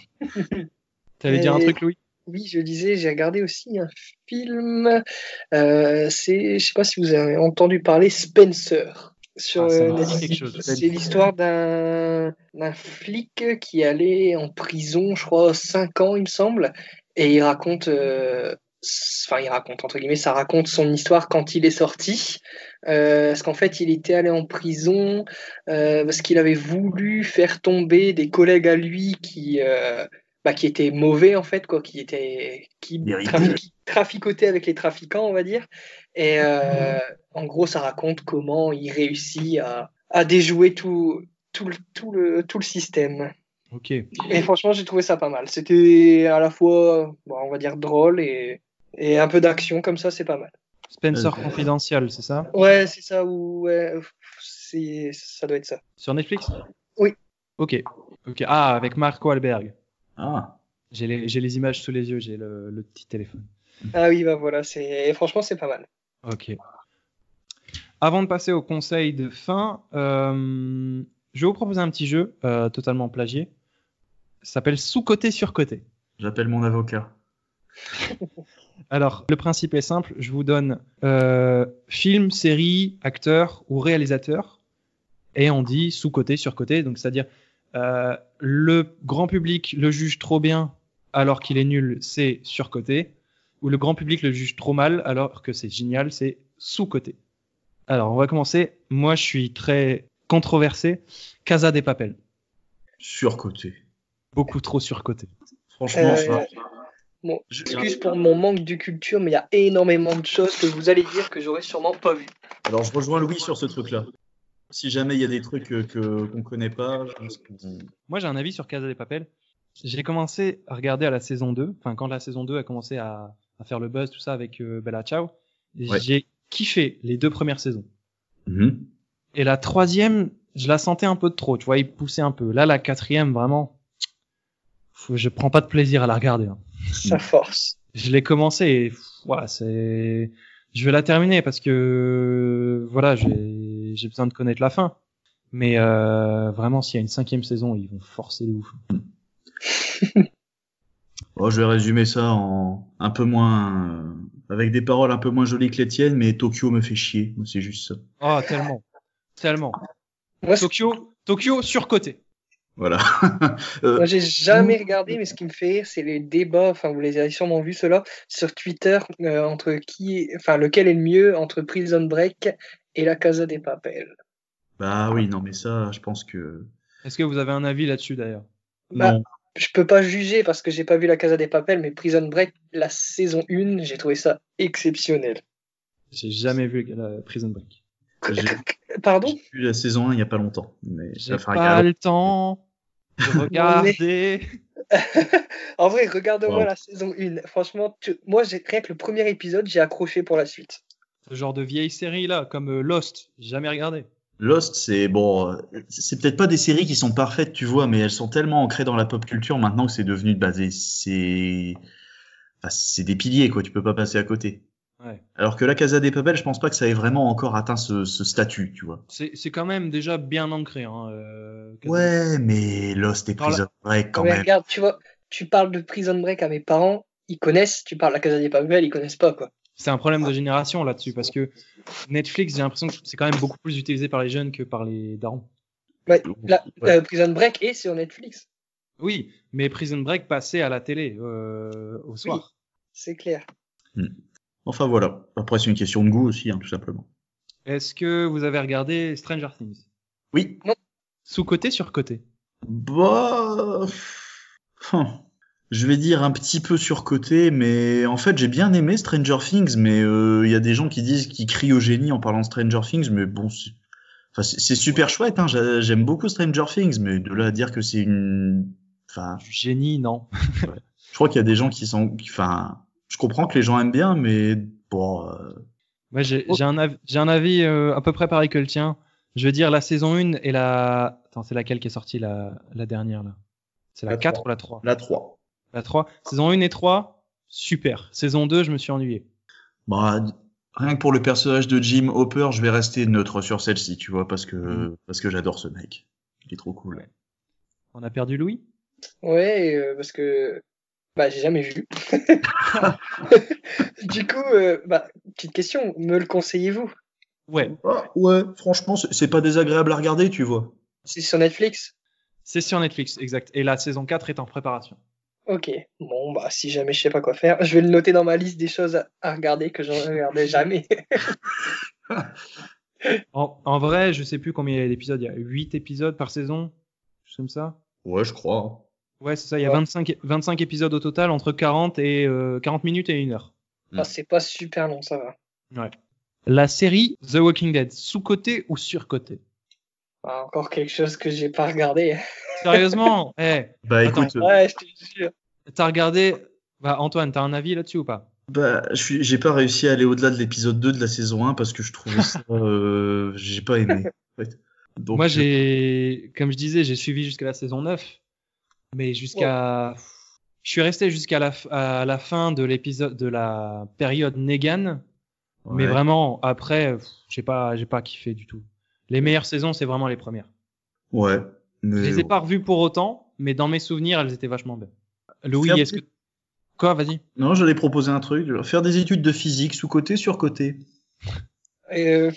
T'allais dire un truc, Louis? Oui, je disais, j'ai regardé aussi un film. euh, c'est, je sais pas si vous avez entendu parler Spencer sur Ah, euh. C'est l'histoire d'un flic qui allait en prison, je crois, 5 ans, il me semble, et il raconte, euh, enfin, il raconte entre guillemets, ça raconte son histoire quand il est sorti. Euh, parce qu'en fait, il était allé en prison euh, parce qu'il avait voulu faire tomber des collègues à lui qui, euh, bah, qui étaient mauvais en fait, quoi, qui étaient qui, traficotaient avec les trafiquants, on va dire. Et en gros, ça raconte comment il réussit à, à déjouer tout, tout, le, tout, le, tout le système. Ok. Et franchement, j'ai trouvé ça pas mal. C'était à la fois, bon, on va dire, drôle et, et un peu d'action, comme ça, c'est pas mal. Spencer Euh, Confidential, c'est ça? Ouais, c'est ça, ou ouais, c'est, ça doit être ça. Sur Netflix? Oui. Ok. ok. Ah, avec Marco Alberg. Ah, J'ai les, images sous les yeux, j'ai le, le petit téléphone. Ah oui, bah voilà, c'est, franchement, c'est pas mal. Ok. Avant de passer au conseil de fin, euh, je vais vous proposer un petit jeu euh, totalement plagié. Ça s'appelle sous-côté sur côté. j'appelle mon avocat. (laughs) Alors, le principe est simple. Je vous donne euh, film, série, acteur ou réalisateur. Et on dit sous-côté, sur-côté. Donc, c'est-à-dire, euh, le grand public le juge trop bien alors qu'il est nul, c'est sur-côté. Ou le grand public le juge trop mal alors que c'est génial, c'est sous-côté. Alors, on va commencer. Moi, je suis très controversé. Casa des Papel. Surcoté. Beaucoup trop sur-côté. Franchement, Euh, ça. Bon, Je- excuse pour mon manque de culture, mais il y a énormément de choses que vous allez dire que j'aurais sûrement pas vu. Alors, je rejoins Louis sur ce truc-là. Si jamais il y a des trucs euh, que qu'on connaît pas, je pense qu'on- Moi, j'ai un avis sur Casa des Papel. J'ai commencé à regarder à la saison 2, enfin, quand la saison 2 a commencé à, à faire le buzz, tout ça, avec euh, Bella Ciao. Ouais. J'ai kiffé les deux premières saisons. Mhm. Et la troisième, je la sentais un peu de trop, tu vois, il poussait un peu. Là, la quatrième, vraiment, faut- je prends pas de plaisir à la regarder. hein. Ça force. Je l'ai commencé et voilà, c'est, je vais la terminer parce que voilà, j'ai j'ai besoin de connaître la fin. Mais euh, vraiment, s'il y a une cinquième saison, ils vont forcer de ouf. (laughs) Oh, je vais résumer ça en un peu moins, euh, avec des paroles un peu moins jolies que les tiennes, mais Tokyo me fait chier. C'est juste ça. Oh, tellement, tellement. Moi, Tokyo, Tokyo surcoté. Voilà. (laughs) Euh, moi, j'ai jamais regardé, mais ce qui me fait rire, c'est les débats. Enfin, vous les avez sûrement vus ceux-là sur Twitter euh, entre qui, est- enfin, lequel est le mieux entre Prison Break et La Casa des Papel. bah oui, non, mais ça, je pense que. Est-ce que vous avez un avis là-dessus d'ailleurs? Bah, Non. je peux pas juger parce que j'ai pas vu La Casa des Papel, mais Prison Break, la saison 1, j'ai trouvé ça exceptionnel. J'ai jamais vu la Prison Break. Pardon? j'ai vu la saison 1 il y a pas longtemps. Mais ça J'ai pas le temps de (laughs) regarder. (laughs) En vrai, regarde-moi Wow. la saison 1. Franchement, tu- moi, j'ai rien que le premier épisode, j'ai accroché pour la suite. Ce genre de vieille série là, comme euh, Lost, j'ai jamais regardé. Lost, c'est bon, c'est peut-être pas des séries qui sont parfaites, tu vois, mais elles sont tellement ancrées dans la pop culture maintenant que c'est devenu basé, c'est, enfin, c'est des piliers quoi. Tu peux pas passer à côté. Ouais. Alors que la Casa des Papel, je pense pas que ça ait vraiment encore atteint ce, ce statut, tu vois. C'est c'est quand même déjà bien ancré. Hein, euh, Ouais, mais Lost et la- Prison Break quand Mais même. regarde, tu vois, tu parles de Prison Break à mes parents, ils connaissent. Tu parles à Casa des Papel, ils connaissent pas, quoi. C'est un problème de génération là-dessus parce que Netflix, j'ai l'impression que c'est quand même beaucoup plus utilisé par les jeunes que par les darons. Ouais, la- Ouais. euh, Prison Break est sur Netflix, Oui, mais Prison Break passait à la télé euh, au soir. c'est clair. Enfin voilà. Après c'est une question de goût aussi, hein, tout simplement. Est-ce que vous avez regardé Stranger Things? Oui. Sous côté sur côté? Bah, hum, je vais dire un petit peu surcoté, mais en fait j'ai bien aimé Stranger Things, mais euh, il y a des gens qui disent qu'ils crient au génie en parlant de Stranger Things, mais bon, c'est enfin, super chouette, hein, j'a- j'aime beaucoup Stranger Things, mais de là à dire que c'est une, enfin, génie, non. (laughs) je crois qu'il y a des gens qui sont, qui- enfin, je comprends que les gens aiment bien, mais bon, euh, Moi, j'ai un, avis- j'ai un avis euh, à peu près pareil que le tien. Je veux dire, la saison 1 et la. Attends, c'est laquelle qui est sortie la, la dernière là? C'est la, La 4 trois. ou la 3 la 3. La 3. Saison 1 et 3, super. Saison 2, je me suis ennuyé. Bah, rien que pour le personnage de Jim Hopper, je vais rester neutre sur celle-ci, tu vois, parce que, parce que j'adore ce mec. Il est trop cool. Ouais. On a perdu Louis? Ouais, euh, parce que bah j'ai jamais vu. (laughs) du coup, euh, bah, petite question, me le conseillez-vous? Ouais. Ah, ouais, franchement, c'est pas désagréable à regarder, tu vois. C'est sur Netflix? C'est sur Netflix, exact. Et la saison 4 est en préparation. Ok, bon bah si jamais je sais pas quoi faire, je vais le noter dans ma liste des choses à, regarder que je ne regardais jamais. (laughs) En, en vrai, je sais plus combien il y a d'épisodes. Il y a 8 épisodes par saison? Comme ça? Ouais, je crois. Ouais, c'est ça. Il y a Ouais. 25, 25 épisodes au total, entre 40 et euh, 40 minutes et 1 heure. Ah, c'est pas super long, ça va. La série The Walking Dead, sous-côté ou sur-côté Ah, encore quelque chose que j'ai pas regardé. (laughs) Sérieusement? Eh, Bah Attends. écoute, euh, Ouais, je te jure. t'as regardé bah, Antoine, t'as un avis là-dessus ou pas? Bah, je suis- j'ai pas réussi à aller au-delà de l'épisode 2 de la saison 1 parce que je trouvais ça, euh, j'ai pas aimé. en fait. Donc, Moi, j'ai, comme je disais, j'ai suivi jusqu'à la saison 9, mais jusqu'à, je suis resté jusqu'à la, f- à la fin de l'épisode de la période Negan, mais vraiment après, j'ai pas, j'ai pas kiffé du tout. Les meilleures saisons, c'est vraiment les premières. Ouais. Je Mais les ai pas revues pour autant, mais dans mes souvenirs, elles étaient vachement belles. Louis, Faire est-ce que quoi Vas-y. Non, j'allais proposer un truc. Faire des études de physique sous côté, sur côté. Euh,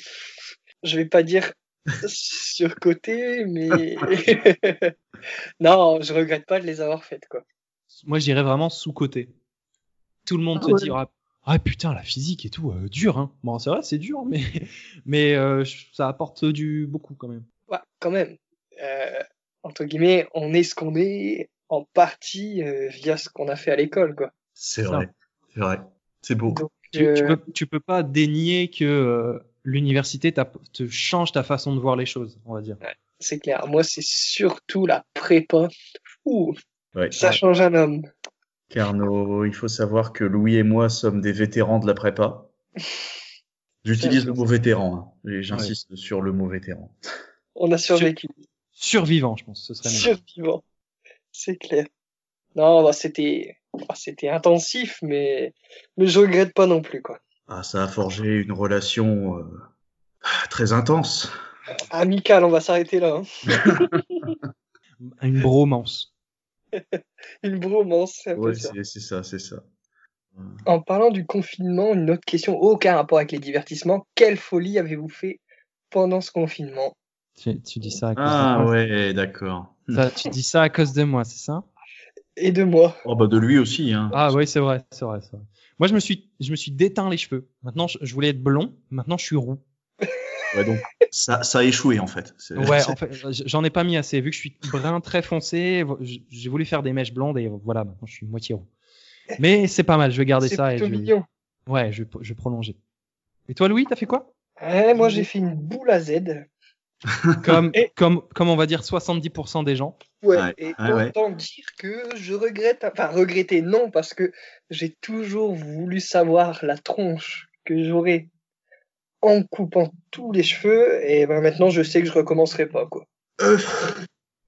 je vais pas dire (laughs) surcoté, mais (laughs) (laughs) non, je regrette pas de les avoir faites quoi. Moi, j'irais vraiment sous-côté. Tout le monde Ah te ouais. dit ah, putain la physique et tout euh, dur hein. Bon, c'est vrai, c'est dur, mais (laughs) mais euh, ça apporte du beaucoup quand même. Ouais, quand même. Euh, entre guillemets, on est ce qu'on est en partie euh, via ce qu'on a fait à l'école quoi. C'est vrai. C'est vrai. C'est beau. Donc, Tu, tu peux tu peux pas dénier que euh, l'université te change ta façon de voir les choses, on va dire. C'est clair. Moi, c'est surtout la prépa. Ouh, Ouais. ça change un homme. Carnot, il faut savoir que Louis et moi sommes des vétérans de la prépa. (laughs) J'utilise le mot vétéran, hein, et j'insiste sur le mot vétéran. On a survécu. Survivant, je pense, ce serait mieux. Survivant. C'est clair. Non, bah, c'était, bah, c'était intensif, mais, mais je regrette pas non plus, quoi. Ah, ça a forgé une relation euh, très intense. Amical, on va s'arrêter là. hein. Une bromance. (laughs) Une bromance, c'est un peu Ouais, ça. c'est ça, c'est ça. En parlant du confinement, une autre question, aucun rapport avec les divertissements. Quelle folie avez-vous fait pendant ce confinement? Tu, tu dis ça à cause Ah de moi. ouais, d'accord. Ça, tu dis ça à cause de moi, c'est ça? Et de moi Oh bah de lui aussi, hein. Ah oui, c'est vrai, c'est vrai, c'est vrai. Moi, je me suis, je me suis déteint les cheveux. Maintenant, je, je voulais être blond. Maintenant, je suis roux. Ouais, donc ça, ça a échoué en fait. Ouais, (laughs) en fait, j'en ai pas mis assez. Vu que je suis brun très foncé, j'ai voulu faire des mèches blondes et voilà, maintenant, je suis moitié roux. Mais c'est pas mal. Je vais garder C'est ça et je vais, mignon. ouais, je, vais- je vais prolonger. Et toi, Louis, t'as fait quoi? Eh, moi, j'ai fait une boule à Z. Comme, Et- comme, comme on va dire 70% des gens. Ouais, Ouais, et ouais, ouais. autant dire que je regrette, enfin regretter non, parce que j'ai toujours voulu savoir la tronche que j'aurais en coupant tous les cheveux, et ben maintenant je sais que je recommencerai pas, quoi. Euh,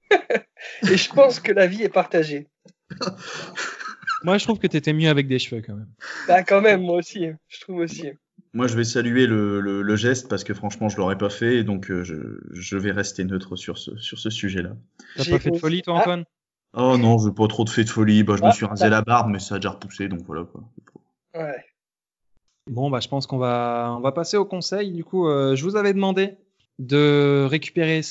(laughs) Et je pense que la vie est partagée. (laughs) Moi, je trouve que t'étais mieux avec des cheveux quand même. Bah quand même, moi aussi, je trouve aussi. Moi, je vais saluer le, le, le geste parce que franchement, je l'aurais pas fait, donc euh, je, je vais rester neutre sur ce, sur ce sujet-là. T'as pas fait de folie, toi, Ah, Antoine? Oh non, j'ai pas trop de fait de folie. Bah, je me Ah, suis rasé la barbe, mais ça a déjà repoussé, donc voilà quoi. Ouais. Bon, bah, je pense qu'on va, on va passer au conseil. Du coup, euh, je vous avais demandé de récupérer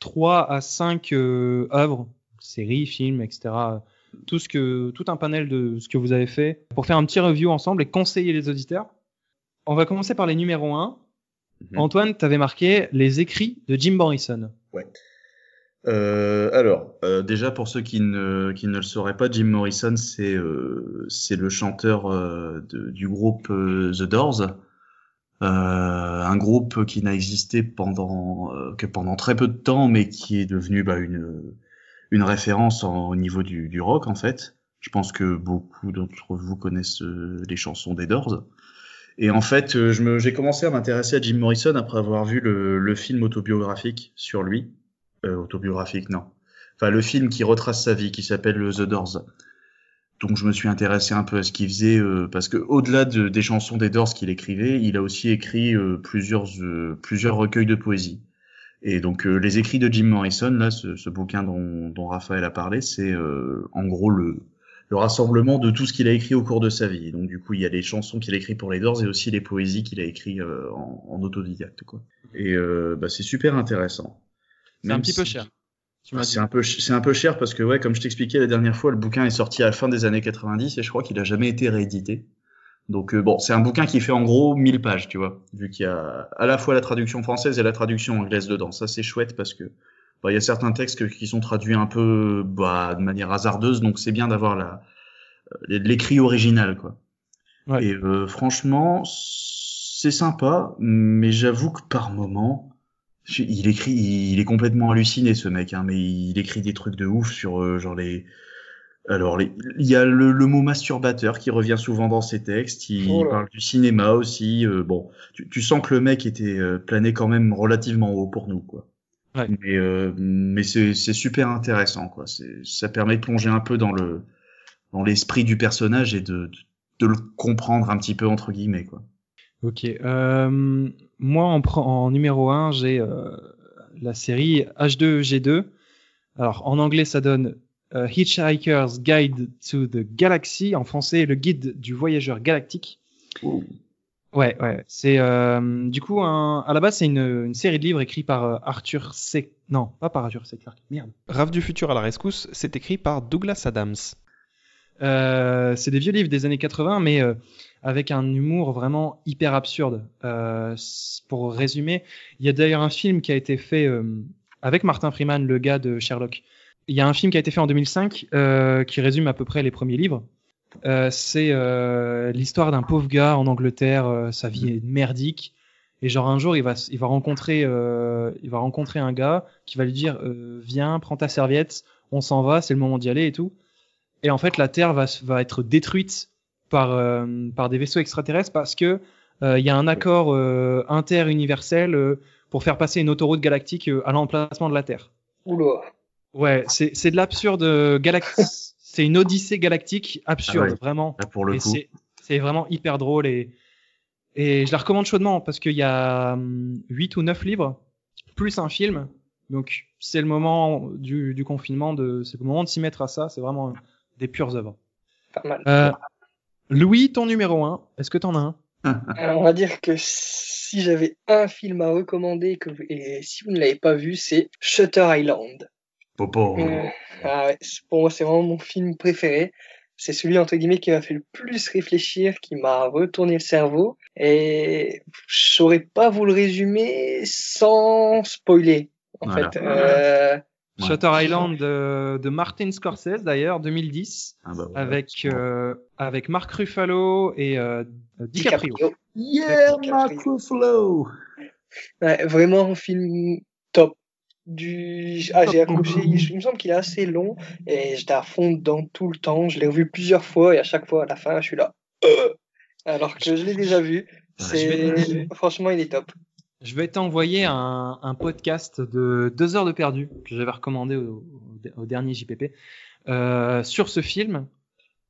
3 à 5 euh, œuvres, séries, films, etc. Tout, ce que, tout un panel de ce que vous avez fait pour faire un petit review ensemble et conseiller les auditeurs. On va commencer par les numéros 1. Mhm. Antoine, tu avais marqué les écrits de Jim Morrison. Euh, alors, euh, déjà pour ceux qui ne, qui ne le sauraient pas, Jim Morrison, c'est euh, le chanteur euh, du groupe euh, The Doors, euh, un groupe qui n'a existé pendant que pendant très peu de temps, mais qui est devenu bah, une une référence en- au niveau du, rock en fait. Je pense que beaucoup d'entre vous connaissent les chansons des Doors. Et en fait, j'ai commencé à m'intéresser à Jim Morrison après avoir vu le film autobiographique sur lui. Euh, autobiographique, non. Enfin, le film qui retrace sa vie, qui s'appelle The Doors. Donc, je me suis intéressé un peu à ce qu'il faisait, euh, parce que au-delà de- des chansons des Doors qu'il écrivait, il a aussi écrit euh, plusieurs euh, plusieurs recueils de poésie. Et donc, euh, les écrits de Jim Morrison, là, ce, ce bouquin dont, dont Raphaël a parlé, c'est euh, en gros le le rassemblement de tout ce qu'il a écrit au cours de sa vie. Donc, du coup, il y a les chansons qu'il a écrites pour les Doors et aussi les poésies qu'il a écrites euh, en, en autodidacte, quoi. Et euh, bah, c'est super intéressant. C'est un petit peu cher. Ah, C'est un peu, c'est un peu cher parce que ouais, comme je t'expliquais la dernière fois, le bouquin est sorti à la fin des années 90 et je crois qu'il a jamais été réédité. Donc euh, bon, c'est un bouquin qui fait en gros 1000 pages, tu vois, vu qu'il y a à la fois la traduction française et la traduction anglaise dedans. Ça c'est chouette parce que bah, il y a certains textes qui sont traduits un peu bah, de manière hasardeuse, donc c'est bien d'avoir la euh, l'écrit original quoi. Ouais. Et euh, franchement, c'est sympa, mais j'avoue que par moment, il écrit, il est complètement halluciné ce mec, hein, mais il écrit des trucs de ouf sur euh, genre les. Alors, les- il y a le, le mot masturbateur qui revient souvent dans ses textes. Il Oh parle du cinéma aussi. euh, bon, tu, tu sens que le mec était euh, plané quand même relativement haut pour nous, quoi. Ouais. Mais euh, mais c'est super intéressant, quoi. Ça permet de plonger un peu dans le dans l'esprit du personnage et de, de de le comprendre un petit peu entre guillemets, quoi. Ok. Euh, moi, en, numéro 1, j'ai euh, la série H2G2. Alors, en anglais, ça donne euh, Hitchhiker's Guide to the Galaxy. En français, le guide du voyageur galactique. Ouais, ouais. C'est euh, du coup un, à la base c'est une, une série de livres écrits par euh, Arthur C. Non, pas par Arthur C. Clarke. Merde. Rave du futur à la rescousse, c'est écrit par Douglas Adams. Euh, c'est des vieux livres des années 80, mais avec un humour vraiment hyper absurde. Euh, pour résumer, il y a d'ailleurs un film qui a été fait euh, avec Martin Freeman, le gars de Sherlock. Il y a un film qui a été fait en 2005 euh, qui résume à peu près les premiers livres. Euh, c'est euh, l'histoire d'un pauvre gars en Angleterre, euh, sa vie est merdique. Et genre un jour, il va, il va rencontrer, il va rencontrer un gars qui va lui dire, viens, prends ta serviette, on s'en va, c'est le moment d'y aller et tout. Et en fait, la Terre va, va être détruite par, euh, par des vaisseaux extraterrestres parce que euh, il y a un accord euh, interuniversel euh, pour faire passer une autoroute galactique euh, à l'emplacement de la Terre. Oula. Ouais, c'est c'est de l'absurde euh, galactique. (laughs) c'est une odyssée galactique absurde, Ah ouais. vraiment. Là pour le Et coup. c'est- c'est vraiment hyper drôle et, et je la recommande chaudement parce qu'il y a hum, 8 ou 9 livres, plus un film. Donc c'est le moment du, du confinement, de, c'est le moment de s'y mettre à ça. C'est vraiment des pures œuvres. Pas mal. Euh, Louis, ton numéro 1, est-ce que t'en as un? (laughs) Alors, on va dire que si j'avais un film à recommander que, et si vous ne l'avez pas vu, c'est Shutter Island. Popo. Euh, ah ouais, pour moi, c'est vraiment mon film préféré. C'est celui, entre guillemets, qui m'a fait le plus réfléchir, qui m'a retourné le cerveau. Et je saurais pas vous le résumer sans spoiler, en Voilà. fait. Euh, Ouais. Shutter Island de, de Martin Scorsese d'ailleurs, 2010, Ah bah avec euh, avec Mark Ruffalo et euh, DiCaprio. Yeah, DiCaprio. Mark Ruffalo. Ouais, vraiment un film top. Du... Ah, j'ai accroché. Il me semble qu'il est assez long et j'étais à fond dedans tout le temps. Je l'ai revu plusieurs fois et à chaque fois, à la fin, je suis là. Euh Alors que je l'ai déjà vu. C'est franchement, il est top. Je vais t'envoyer un, un podcast de deux heures de perdu que j'avais recommandé au, au, au dernier JPP euh, sur ce film.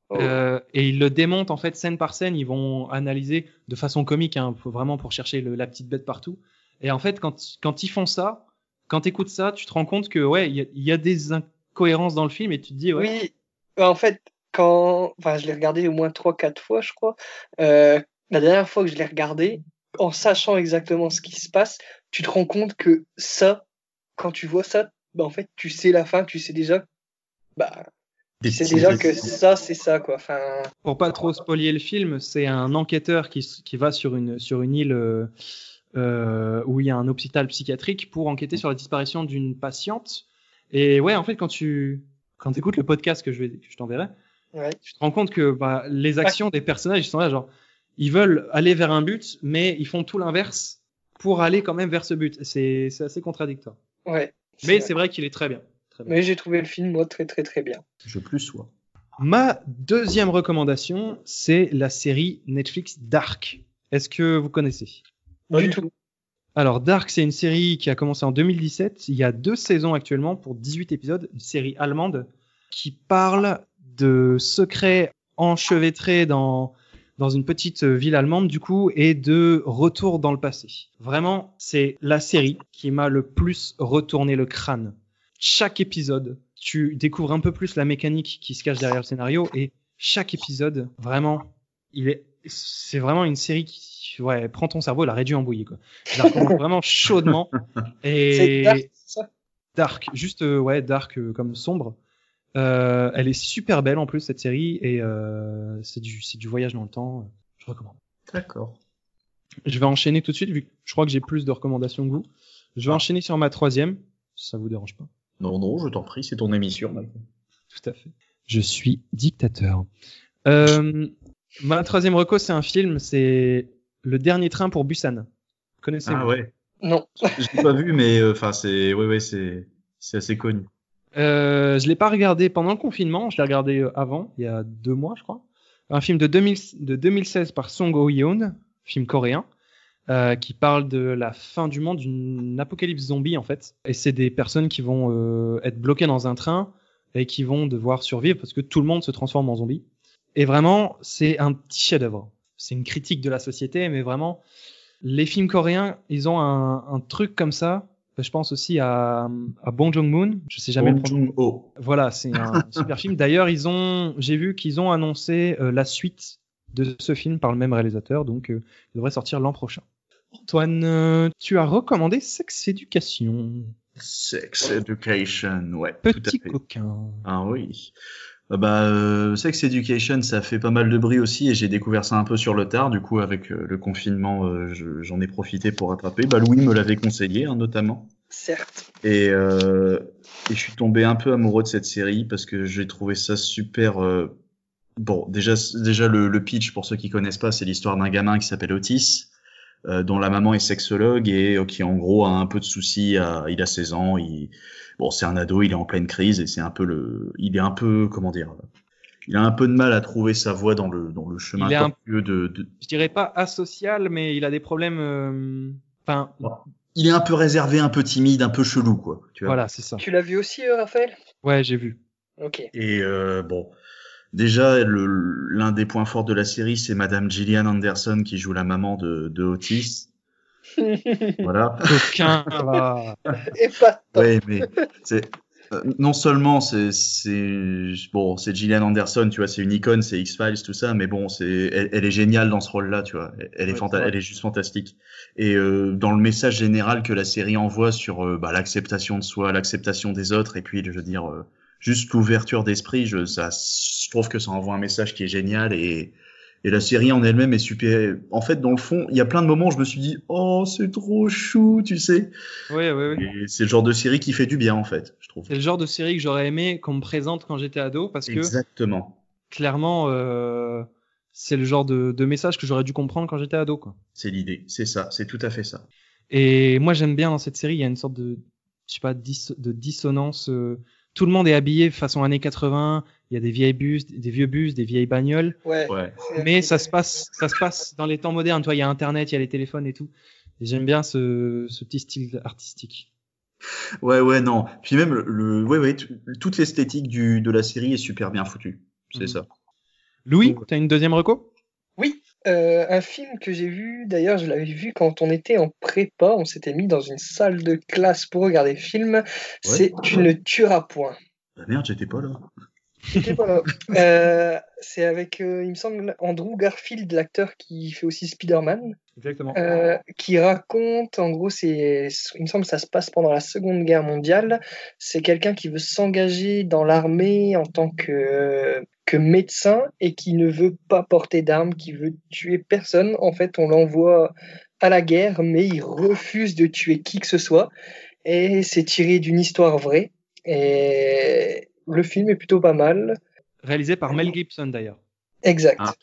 Oh. Euh, et ils le démontent en fait scène par scène. Ils vont analyser de façon comique, hein, vraiment pour chercher le, la petite bête partout. Et en fait, quand, quand ils font ça, quand tu écoutes ça, tu te rends compte que ouais, il y, y a des incohérences dans le film et tu te dis ouais. Oui, en fait, quand. Enfin, je l'ai regardé au moins 3-4 fois, je crois. Euh, la dernière fois que je l'ai regardé, en sachant exactement ce qui se passe, tu te rends compte que ça, quand tu vois ça, bah, en fait, tu sais la fin, tu sais déjà. Bah, tu sais déjà que ça, c'est ça, quoi. Enfin, Pour pas trop spoiler le film, c'est un enquêteur qui, qui va sur une, sur une île euh, euh, où il y a un hôpital psychiatrique pour enquêter sur la disparition d'une patiente. Et ouais, en fait, quand tu quand écoutes le podcast que je, vais, que je t'enverrai, ouais. tu te rends compte que bah, les actions des personnages, ils sont là, genre, ils veulent aller vers un but, mais ils font tout l'inverse pour aller quand même vers ce but. C'est assez contradictoire. Ouais. Mais c'est vrai qu'il est très bien. Très bien. Mais j'ai trouvé le film, moi, très, très, très bien. Je plus sois. Ma deuxième recommandation, c'est la série Netflix Dark. Est-ce que vous connaissez? Pas du du tout. Alors Dark, c'est une série qui a commencé en 2017. Il y a deux saisons actuellement pour 18 épisodes. Une série allemande qui parle de secrets enchevêtrés dans dans une petite ville allemande du coup et de retour dans le passé. Vraiment, c'est la série qui m'a le plus retourné le crâne. Chaque épisode, tu découvres un peu plus la mécanique qui se cache derrière le scénario et chaque épisode, vraiment, il est c'est vraiment une série qui ouais, prend ton cerveau la réduit en bouillie quoi. Je la recommande (laughs) vraiment chaudement et Dark, c'est ça? dark, juste euh, ouais, dark euh, comme sombre. Euh, elle est super belle en plus cette série et euh, c'est du c'est du voyage dans le temps. Je recommande. D'accord. Je vais enchaîner tout de suite vu que je crois que j'ai plus de recommandations que vous. Je vais enchaîner sur ma troisième, si ça vous dérange pas. Non, non, je t'en prie, c'est ton émission. Tout à fait. Je suis dictateur. Euh, ma troisième reco, c'est un film, c'est Le Dernier Train pour Busan. Vous connaissez Ah ouais. Non. Je l'ai pas vu, mais euh, enfin, c'est, ouais, ouais, c'est, c'est assez connu. Euh, je l'ai pas regardé pendant le confinement, je l'ai regardé euh, avant, il y a deux mois, je crois. Un film de, 2000 de 2016 par Song Ho-yeon, film coréen, euh, qui parle de la fin du monde, d'une apocalypse zombie en fait. Et c'est des personnes qui vont euh, être bloquées dans un train et qui vont devoir survivre parce que tout le monde se transforme en zombie. Et vraiment, c'est un petit chef-d'œuvre. C'est une critique de la société, mais vraiment, les films coréens, ils ont un, un truc comme ça. Je pense aussi à, à Bong Joon-moon. Je sais jamais le Bong. Joon-ho. Voilà, c'est un (laughs) super film. D'ailleurs, ils ont, j'ai vu qu'ils ont annoncé euh, la suite de ce film par le même réalisateur, donc euh, il devrait sortir l'an prochain. Antoine, euh, tu as recommandé Sex Education. Sex Education, ouais, tout à Petit fait. coquin. Ah oui. Euh, Bah, euh, Sex Education, ça fait pas mal de bruit aussi et j'ai découvert ça un peu sur le tard. Du coup, avec euh, le confinement, euh, je- j'en ai profité pour rattraper. Bah, Louis me l'avait conseillé, hein, notamment. Certes. Et, euh, et je suis tombé un peu amoureux de cette série parce que j'ai trouvé ça super. euh, Bon, déjà, déjà le, le pitch pour ceux qui connaissent pas, c'est l'histoire d'un gamin qui s'appelle Otis, dont la maman est sexologue et euh, qui en gros a un peu de soucis. À, il a 16 ans, il, bon, c'est un ado, il est en pleine crise et c'est un peu le, il est un peu comment dire, il a un peu de mal à trouver sa voie dans le dans le chemin Il est un- de, de, Je dirais pas asocial, mais il a des problèmes. euh, Enfin, il est un peu réservé, un peu timide, un peu chelou quoi. Tu vois. voilà, c'est ça. Tu l'as vu aussi, euh, Raphaël? Ouais, j'ai vu. Ok. Et euh, bon, déjà, le- l'un des points forts de la série, c'est Madame Gillian Anderson qui joue la maman de, de Otis. (laughs) Voilà. Va. (laughs) Pas Ouais, mais c'est euh, non seulement c'est c'est bon, c'est Gillian Anderson, tu vois, c'est une icône, c'est X Files, tout ça, mais bon, c'est elle, elle est géniale dans ce rôle-là, tu vois. Elle, est Ouais, elle est juste fantastique. Et euh, dans le message général que la série envoie sur euh, bah, l'acceptation de soi, l'acceptation des autres, et puis je veux dire euh, juste l'ouverture d'esprit, je ça, je trouve que ça envoie un message qui est génial et et la série en elle-même est super. En fait, dans le fond, il y a plein de moments où je me suis dit, oh, c'est trop chou, tu sais. Ouais, ouais. Et c'est le genre de série qui fait du bien, en fait, je trouve. C'est le genre de série que j'aurais aimé qu'on me présente quand j'étais ado, parce que Exactement. clairement, euh, c'est le genre de, de message que j'aurais dû comprendre quand j'étais ado, quoi. C'est l'idée. C'est ça. C'est tout à fait ça. Et moi, j'aime bien dans cette série, il y a une sorte de, je sais pas, dis- de dissonance. euh, tout le monde est habillé façon années 80. Il y a des vieilles bus, des vieux bus, des vieilles bagnoles. Ouais. Mais ça se passe, ça se passe dans les temps modernes. Toi, il y a Internet, il y a les téléphones et tout. Et j'aime bien ce, ce petit style artistique. Ouais, ouais, non. Puis même, le, le- ouais, ouais, toute l'esthétique du, de la série est super bien foutue. C'est Mhm. ça. Louis, t'as une deuxième reco? Oui, euh, un film que j'ai vu, d'ailleurs je l'avais vu quand on était en prépa, on s'était mis dans une salle de classe pour regarder le film, c'est Tu ne tueras point. Bah merde, j'étais pas là. J'étais pas là. (laughs) Euh, c'est avec, euh, il me semble, Andrew Garfield, l'acteur qui fait aussi Spider-Man, Exactement. euh, qui raconte, en gros, c'est, il me semble que ça se passe pendant la Seconde Guerre mondiale. C'est quelqu'un qui veut s'engager dans l'armée en tant que, que médecin et qui ne veut pas porter d'armes, qui veut tuer personne. En fait, on l'envoie à la guerre, mais il refuse de tuer qui que ce soit. Et c'est tiré d'une histoire vraie. Et le film est plutôt pas mal. Réalisé par Mel Gibson d'ailleurs. Exact. Ah.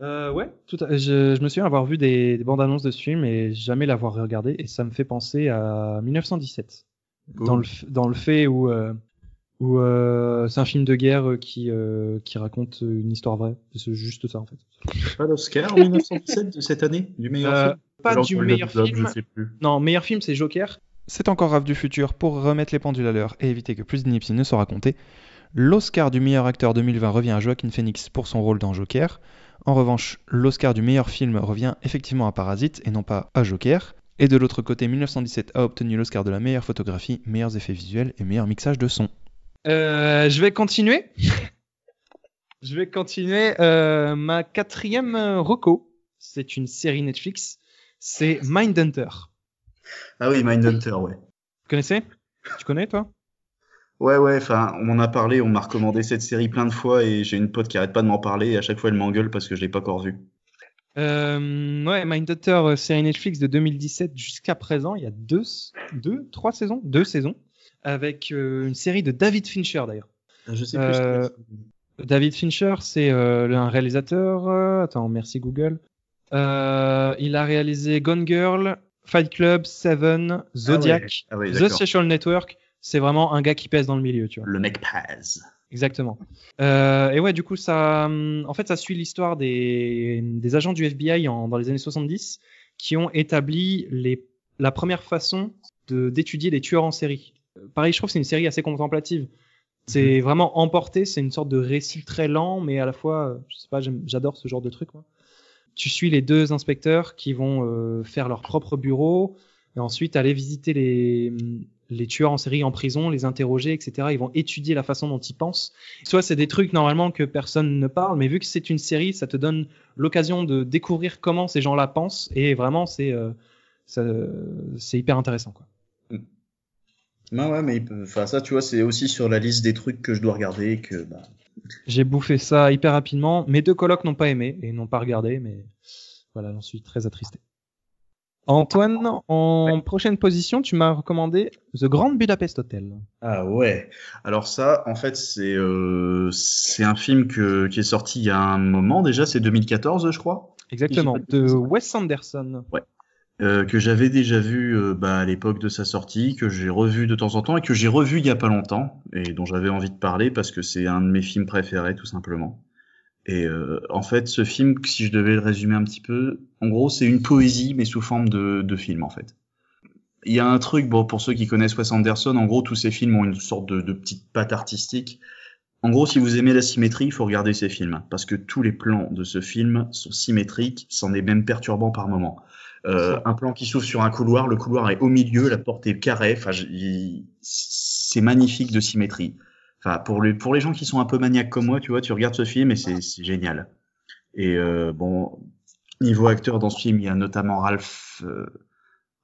Euh, ouais, tout à- je, je me souviens avoir vu des, des bandes annonces de ce film et jamais l'avoir regardé et ça me fait penser à 1917 dans le dans le fait où euh, où euh, c'est un film de guerre euh, qui euh, qui raconte une histoire vraie. C'est juste ça en fait. Pas l'Oscar en 1917 de cette année? Du meilleur Euh, film? pas Alors, du meilleur film. Je sais plus. Non, meilleur film c'est Joker. C'est encore Rave du futur pour remettre les pendules à l'heure et éviter que plus d'inepties ne soient racontées. L'Oscar du meilleur acteur 2020 revient à Joaquin Phoenix pour son rôle dans Joker. En revanche, l'Oscar du meilleur film revient effectivement à Parasite et non pas à Joker. Et de l'autre côté, 1917 a obtenu l'Oscar de la meilleure photographie, meilleurs effets visuels et meilleur mixage de son. Euh, je vais continuer. (laughs) je vais continuer. Euh, ma quatrième euh, reco, c'est une série Netflix. C'est Mindhunter. Ah oui, Mindhunter, ouais. Vous connaissez? Tu connais toi? Ouais, ouais, enfin, on m'en a parlé, on m'a recommandé cette série plein de fois et j'ai une pote qui arrête pas de m'en parler et à chaque fois elle m'engueule parce que je l'ai pas encore vue. euh, Ouais, Mindhunter, série Netflix de 2017 jusqu'à présent. Il y a deux, deux, trois saisons, deux saisons, avec euh, une série de David Fincher d'ailleurs. Je sais plus ce que David Fincher, c'est euh, un réalisateur. euh, attends, merci Google. Euh, il a réalisé Gone Girl, Fight Club, Seven, Zodiac, Ah ouais, The. Social Network. C'est vraiment un gars qui pèse dans le milieu, tu vois. Le mec pèse. Exactement. Euh, et ouais, du coup, ça, en fait, ça suit l'histoire des, des agents du FBI en, dans les années 70 qui ont établi les, la première façon d'étudier les tueurs en série. Pareil, je trouve que c'est une série assez contemplative. C'est vraiment emporté, c'est une sorte de récit très lent, mais à la fois, je sais pas, j'adore ce genre de truc. Moi. Tu suis les deux inspecteurs qui vont euh, faire leur propre bureau et ensuite aller visiter les, les tueurs en série en prison, les interroger, etc. Ils vont étudier la façon dont ils pensent. Soit c'est des trucs normalement que personne ne parle, mais vu que c'est une série, ça te donne l'occasion de découvrir comment ces gens-là pensent et vraiment c'est euh, c'est hyper intéressant quoi. Non, ouais, mais il peut- enfin, ça, tu vois, c'est aussi sur la liste des trucs que je dois regarder et que, bah, J'ai bouffé ça hyper rapidement. Mes deux colocs n'ont pas aimé et n'ont pas regardé, mais voilà, j'en suis très attristé. Antoine, en prochaine position, tu m'as recommandé The Grand Budapest Hotel. Ah ouais. Alors ça, en fait, c'est euh, c'est un film que, qui est sorti il y a un moment déjà, c'est 2014, je crois, Exactement, de. Wes Anderson. Euh, que j'avais déjà vu euh, bah, à l'époque de sa sortie, que j'ai revu de temps en temps et que j'ai revu il y a pas longtemps et dont j'avais envie de parler parce que c'est un de mes films préférés tout simplement. Et euh, en fait, ce film, si je devais le résumer un petit peu, en gros, c'est une poésie mais sous forme de, de film en fait. Il y a un truc, bon, pour ceux qui connaissent Wes Anderson, en gros, tous ces films ont une sorte de, de petite patte artistique. En gros, si vous aimez la symétrie, il faut regarder ces films, parce que tous les plans de ce film sont symétriques, c'en est même perturbant par moments. Euh, un plan qui s'ouvre sur un couloir, le couloir est au milieu, la porte est carrée, enfin, je- il- c'est magnifique de symétrie. Enfin, pour les, pour les gens qui sont un peu maniaques comme moi, tu vois, tu regardes ce film et c'est c'est génial. Et euh, bon, niveau acteur dans ce film, il y a notamment Ralph, euh,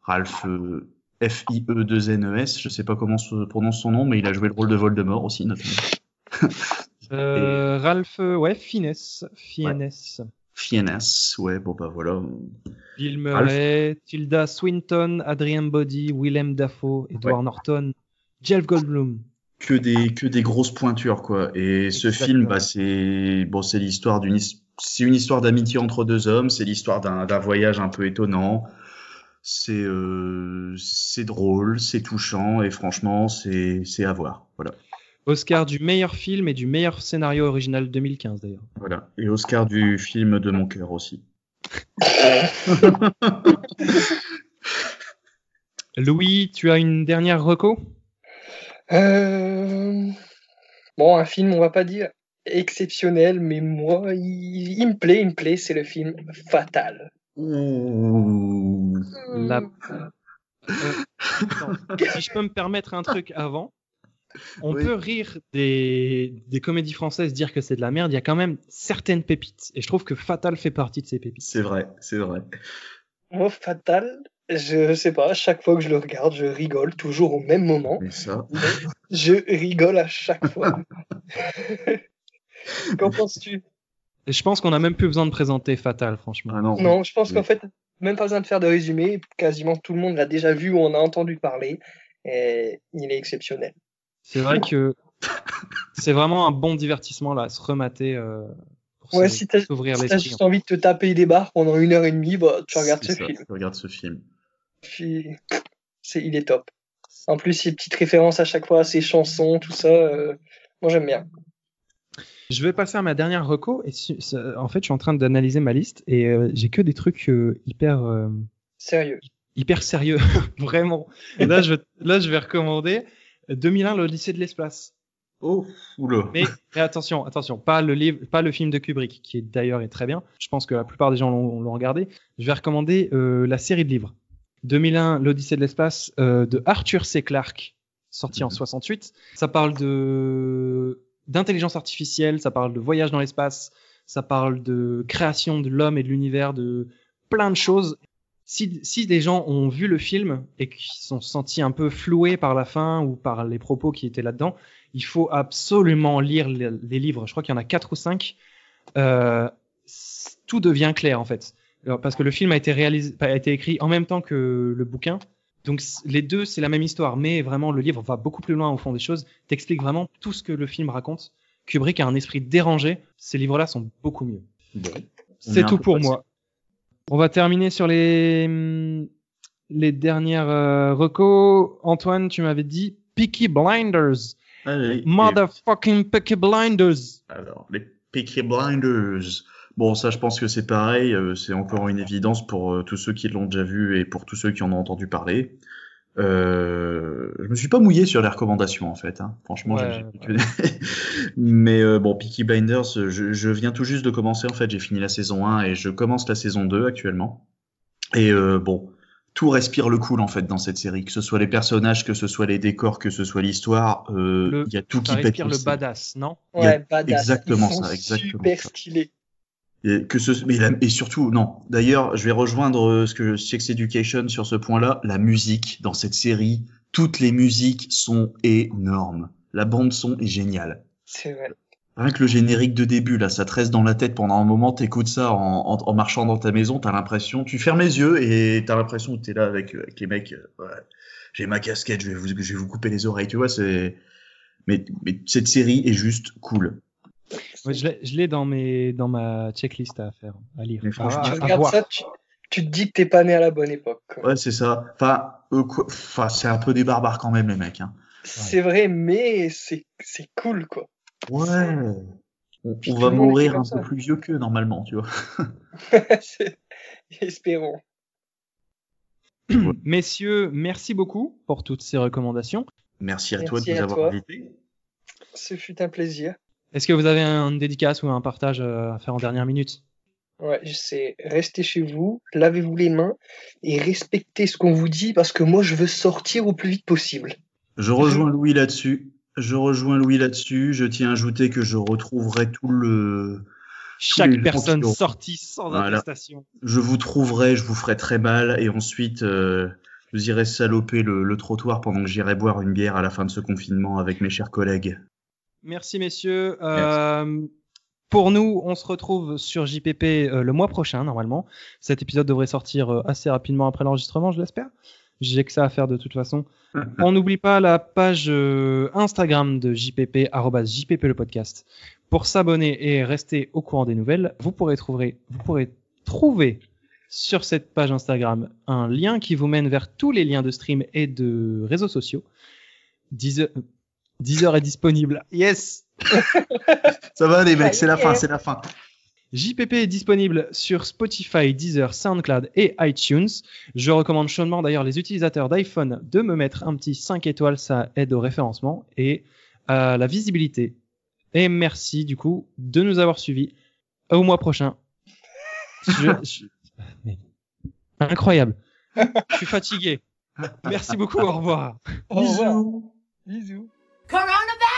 Ralph euh, F-I-E-2-N-E-S, je sais pas comment se prononce son nom, mais il a joué le rôle de Voldemort aussi, notamment. Euh, (laughs) Ralph, euh, ouais, Finesse, Fiennes, Fiennes, ouais, bon bah voilà. Bill Murray, Tilda Swinton, Adrian Boddy, Willem Dafoe, Edward Norton, Jeff Goldblum. que des que des grosses pointures quoi et ce film bah c'est bon c'est l'histoire d'une c'est une histoire d'amitié entre deux hommes c'est l'histoire d'un voyage un peu étonnant c'est euh, drôle, c'est touchant et franchement c'est c'est à voir. Voilà. Oscar du meilleur film et du meilleur scénario original 2015 d'ailleurs. Voilà. Et Oscar du film de mon cœur aussi. (laughs) Louis, tu as une dernière reco? Euh, Bon, un film, on va pas dire exceptionnel, mais moi, il, il me plaît, il me plaît, c'est le film Fatal. La- Euh, attends, si je peux me permettre un truc avant, on Oui. peut rire des, des comédies françaises, dire que c'est de la merde. Il y a quand même certaines pépites. Et je trouve que Fatal fait partie de ces pépites. C'est vrai, c'est vrai. Moi, Fatal, je sais pas, à chaque fois que je le regarde, je rigole toujours au même moment. Mais ça. Je rigole à chaque fois. (laughs) Qu'en penses-tu? Je pense qu'on a même plus besoin de présenter Fatal, franchement. Ah non. Non, je pense Oui. qu'en fait, même pas besoin de faire de résumé. Quasiment tout le monde l'a déjà vu ou en a entendu parler. Et il est exceptionnel. C'est vrai que c'est vraiment un bon divertissement là, à se remater euh, pour Ouais, se- si t'as s'ouvrir si t'as l'esprit. juste envie de te taper des barres pendant une heure et demie, bah, tu regardes ce ça, film. tu regardes ce film. Puis, c'est, il est top. En plus, ces petites références à chaque fois, à ses chansons, tout ça, euh, moi j'aime bien. Je vais passer à ma dernière reco. Et su- ça- en fait, je suis en train d'analyser ma liste et euh, j'ai que des trucs euh, hyper euh, Sérieux. hyper sérieux, (laughs) vraiment. Et là, je là, je vais recommander 2001, l'Odyssée de l'espace. Oh, oula. Mais, mais attention, attention, pas le livre, pas le film de Kubrick, qui est d'ailleurs est très bien. Je pense que la plupart des gens l'ont regardé. Je vais recommander euh, la série de livres. 2001, l'Odyssée de l'espace euh, de Arthur C. Clarke, sorti en 68. Ça parle de d'intelligence artificielle, ça parle de voyage dans l'espace, ça parle de création de l'homme et de l'univers, de plein de choses. Si, si des gens ont vu le film et qui se sont sentis un peu floués par la fin ou par les propos qui étaient là-dedans, il faut absolument lire les, les livres. Je crois qu'il y en a quatre ou cinq. Euh, tout devient clair en fait, Alors, parce que le film a été réalisé, a été écrit en même temps que le bouquin. Donc les deux, c'est la même histoire, mais vraiment le livre va beaucoup plus loin au fond des choses. T'explique vraiment tout ce que le film raconte. Kubrick a un esprit dérangé. Ces livres-là sont beaucoup mieux. C'est tout pour moi. On va terminer sur les les dernières euh, recos. Antoine, tu m'avais dit Peaky Blinders. Allez, et- Motherfucking Peaky Blinders. Alors, les Peaky Blinders. Bon, ça, je pense que c'est pareil. euh, c'est encore une évidence pour euh, tous ceux qui l'ont déjà vu et pour tous ceux qui en ont entendu parler. Euh, je me suis pas mouillé sur les recommandations en fait. Hein. Franchement, j'ai- Ouais, j'ai- (laughs) mais euh, bon, Peaky Blinders, je, je viens tout juste de commencer en fait. J'ai fini la saison 1 et je commence la saison 2 actuellement. Et euh, bon, tout respire le cool en fait dans cette série, que ce soit les personnages, que ce soit les décors, que ce soit l'histoire. euh, Il y a tout qui Ça pète. respire le aussi. badass, non? A Ouais, badass. exactement Ils sont ça, exactement Super ça. stylé. Et, que ce, mais la- et surtout, non. D'ailleurs, je vais rejoindre euh, ce que Sex Education sur ce point-là. La musique dans cette série, toutes les musiques sont énormes. La bande son est géniale. C'est vrai. Rien que le générique de début, là, ça te reste dans la tête pendant un moment, t'écoutes ça en, en, en marchant dans ta maison, t'as l'impression, tu fermes les yeux et t'as l'impression que t'es là avec, avec les mecs, euh, ouais, j'ai ma casquette, je vais vous, je vais vous couper les oreilles, tu vois, c'est, mais, mais cette série est juste cool. Ouais, Je l'ai- dans mes dans ma checklist à faire, à lire. Mais franchement, à, tu à- regardes ça, tu, tu te dis que t'es pas né à la bonne époque. quoi. Ouais, c'est ça. Enfin, quoi- enfin, c'est un peu des barbares quand même, les mecs, hein. C'est vrai, mais c'est cool, quoi. Ouais. On, va mourir un ça. peu plus vieux qu'eux, normalement, tu vois. (laughs) Espérons. (clears throat) Messieurs, merci beaucoup pour toutes ces recommandations. Merci à toi de nous à avoir toi. invités. Ce fut un plaisir. Est-ce que vous avez un dédicace ou un partage euh, à faire en dernière minute? Ouais, c'est restez chez vous, lavez-vous les mains et respectez ce qu'on vous dit parce que moi je veux sortir au plus vite possible. Je rejoins Louis là-dessus. Je rejoins Louis là-dessus. Je tiens à ajouter que je retrouverai tout le. Chaque personne sortie sans Voilà. attestation. Je vous trouverai, je vous ferai très mal, et ensuite, euh, je vous irai saloper le, le trottoir pendant que j'irai boire une bière à la fin de ce confinement avec mes chers collègues. Merci messieurs. Euh, pour nous, on se retrouve sur JPP euh, le mois prochain normalement. Cet épisode devrait sortir euh, assez rapidement après l'enregistrement, je l'espère. J'ai que ça à faire de toute façon. (laughs) On n'oublie pas la page euh, Instagram de JPP, JPP le podcast. Pour s'abonner et rester au courant des nouvelles, vous pourrez trouver, vous pourrez trouver sur cette page Instagram un lien qui vous mène vers tous les liens de stream et de réseaux sociaux. Deezer, Deezer est disponible. Yes! (laughs) Ça va les mecs, c'est la fin, est. c'est la fin. JPP est disponible sur Spotify, Deezer, SoundCloud et iTunes. Je recommande chaudement d'ailleurs les utilisateurs d'iPhone de me mettre un petit 5 étoiles, ça aide au référencement et à la visibilité. Et merci du coup de nous avoir suivis. Au mois prochain. (laughs) Je- je- mais- Incroyable. Je suis fatigué. Merci beaucoup, au revoir. Au revoir. Bisous. Coronavirus!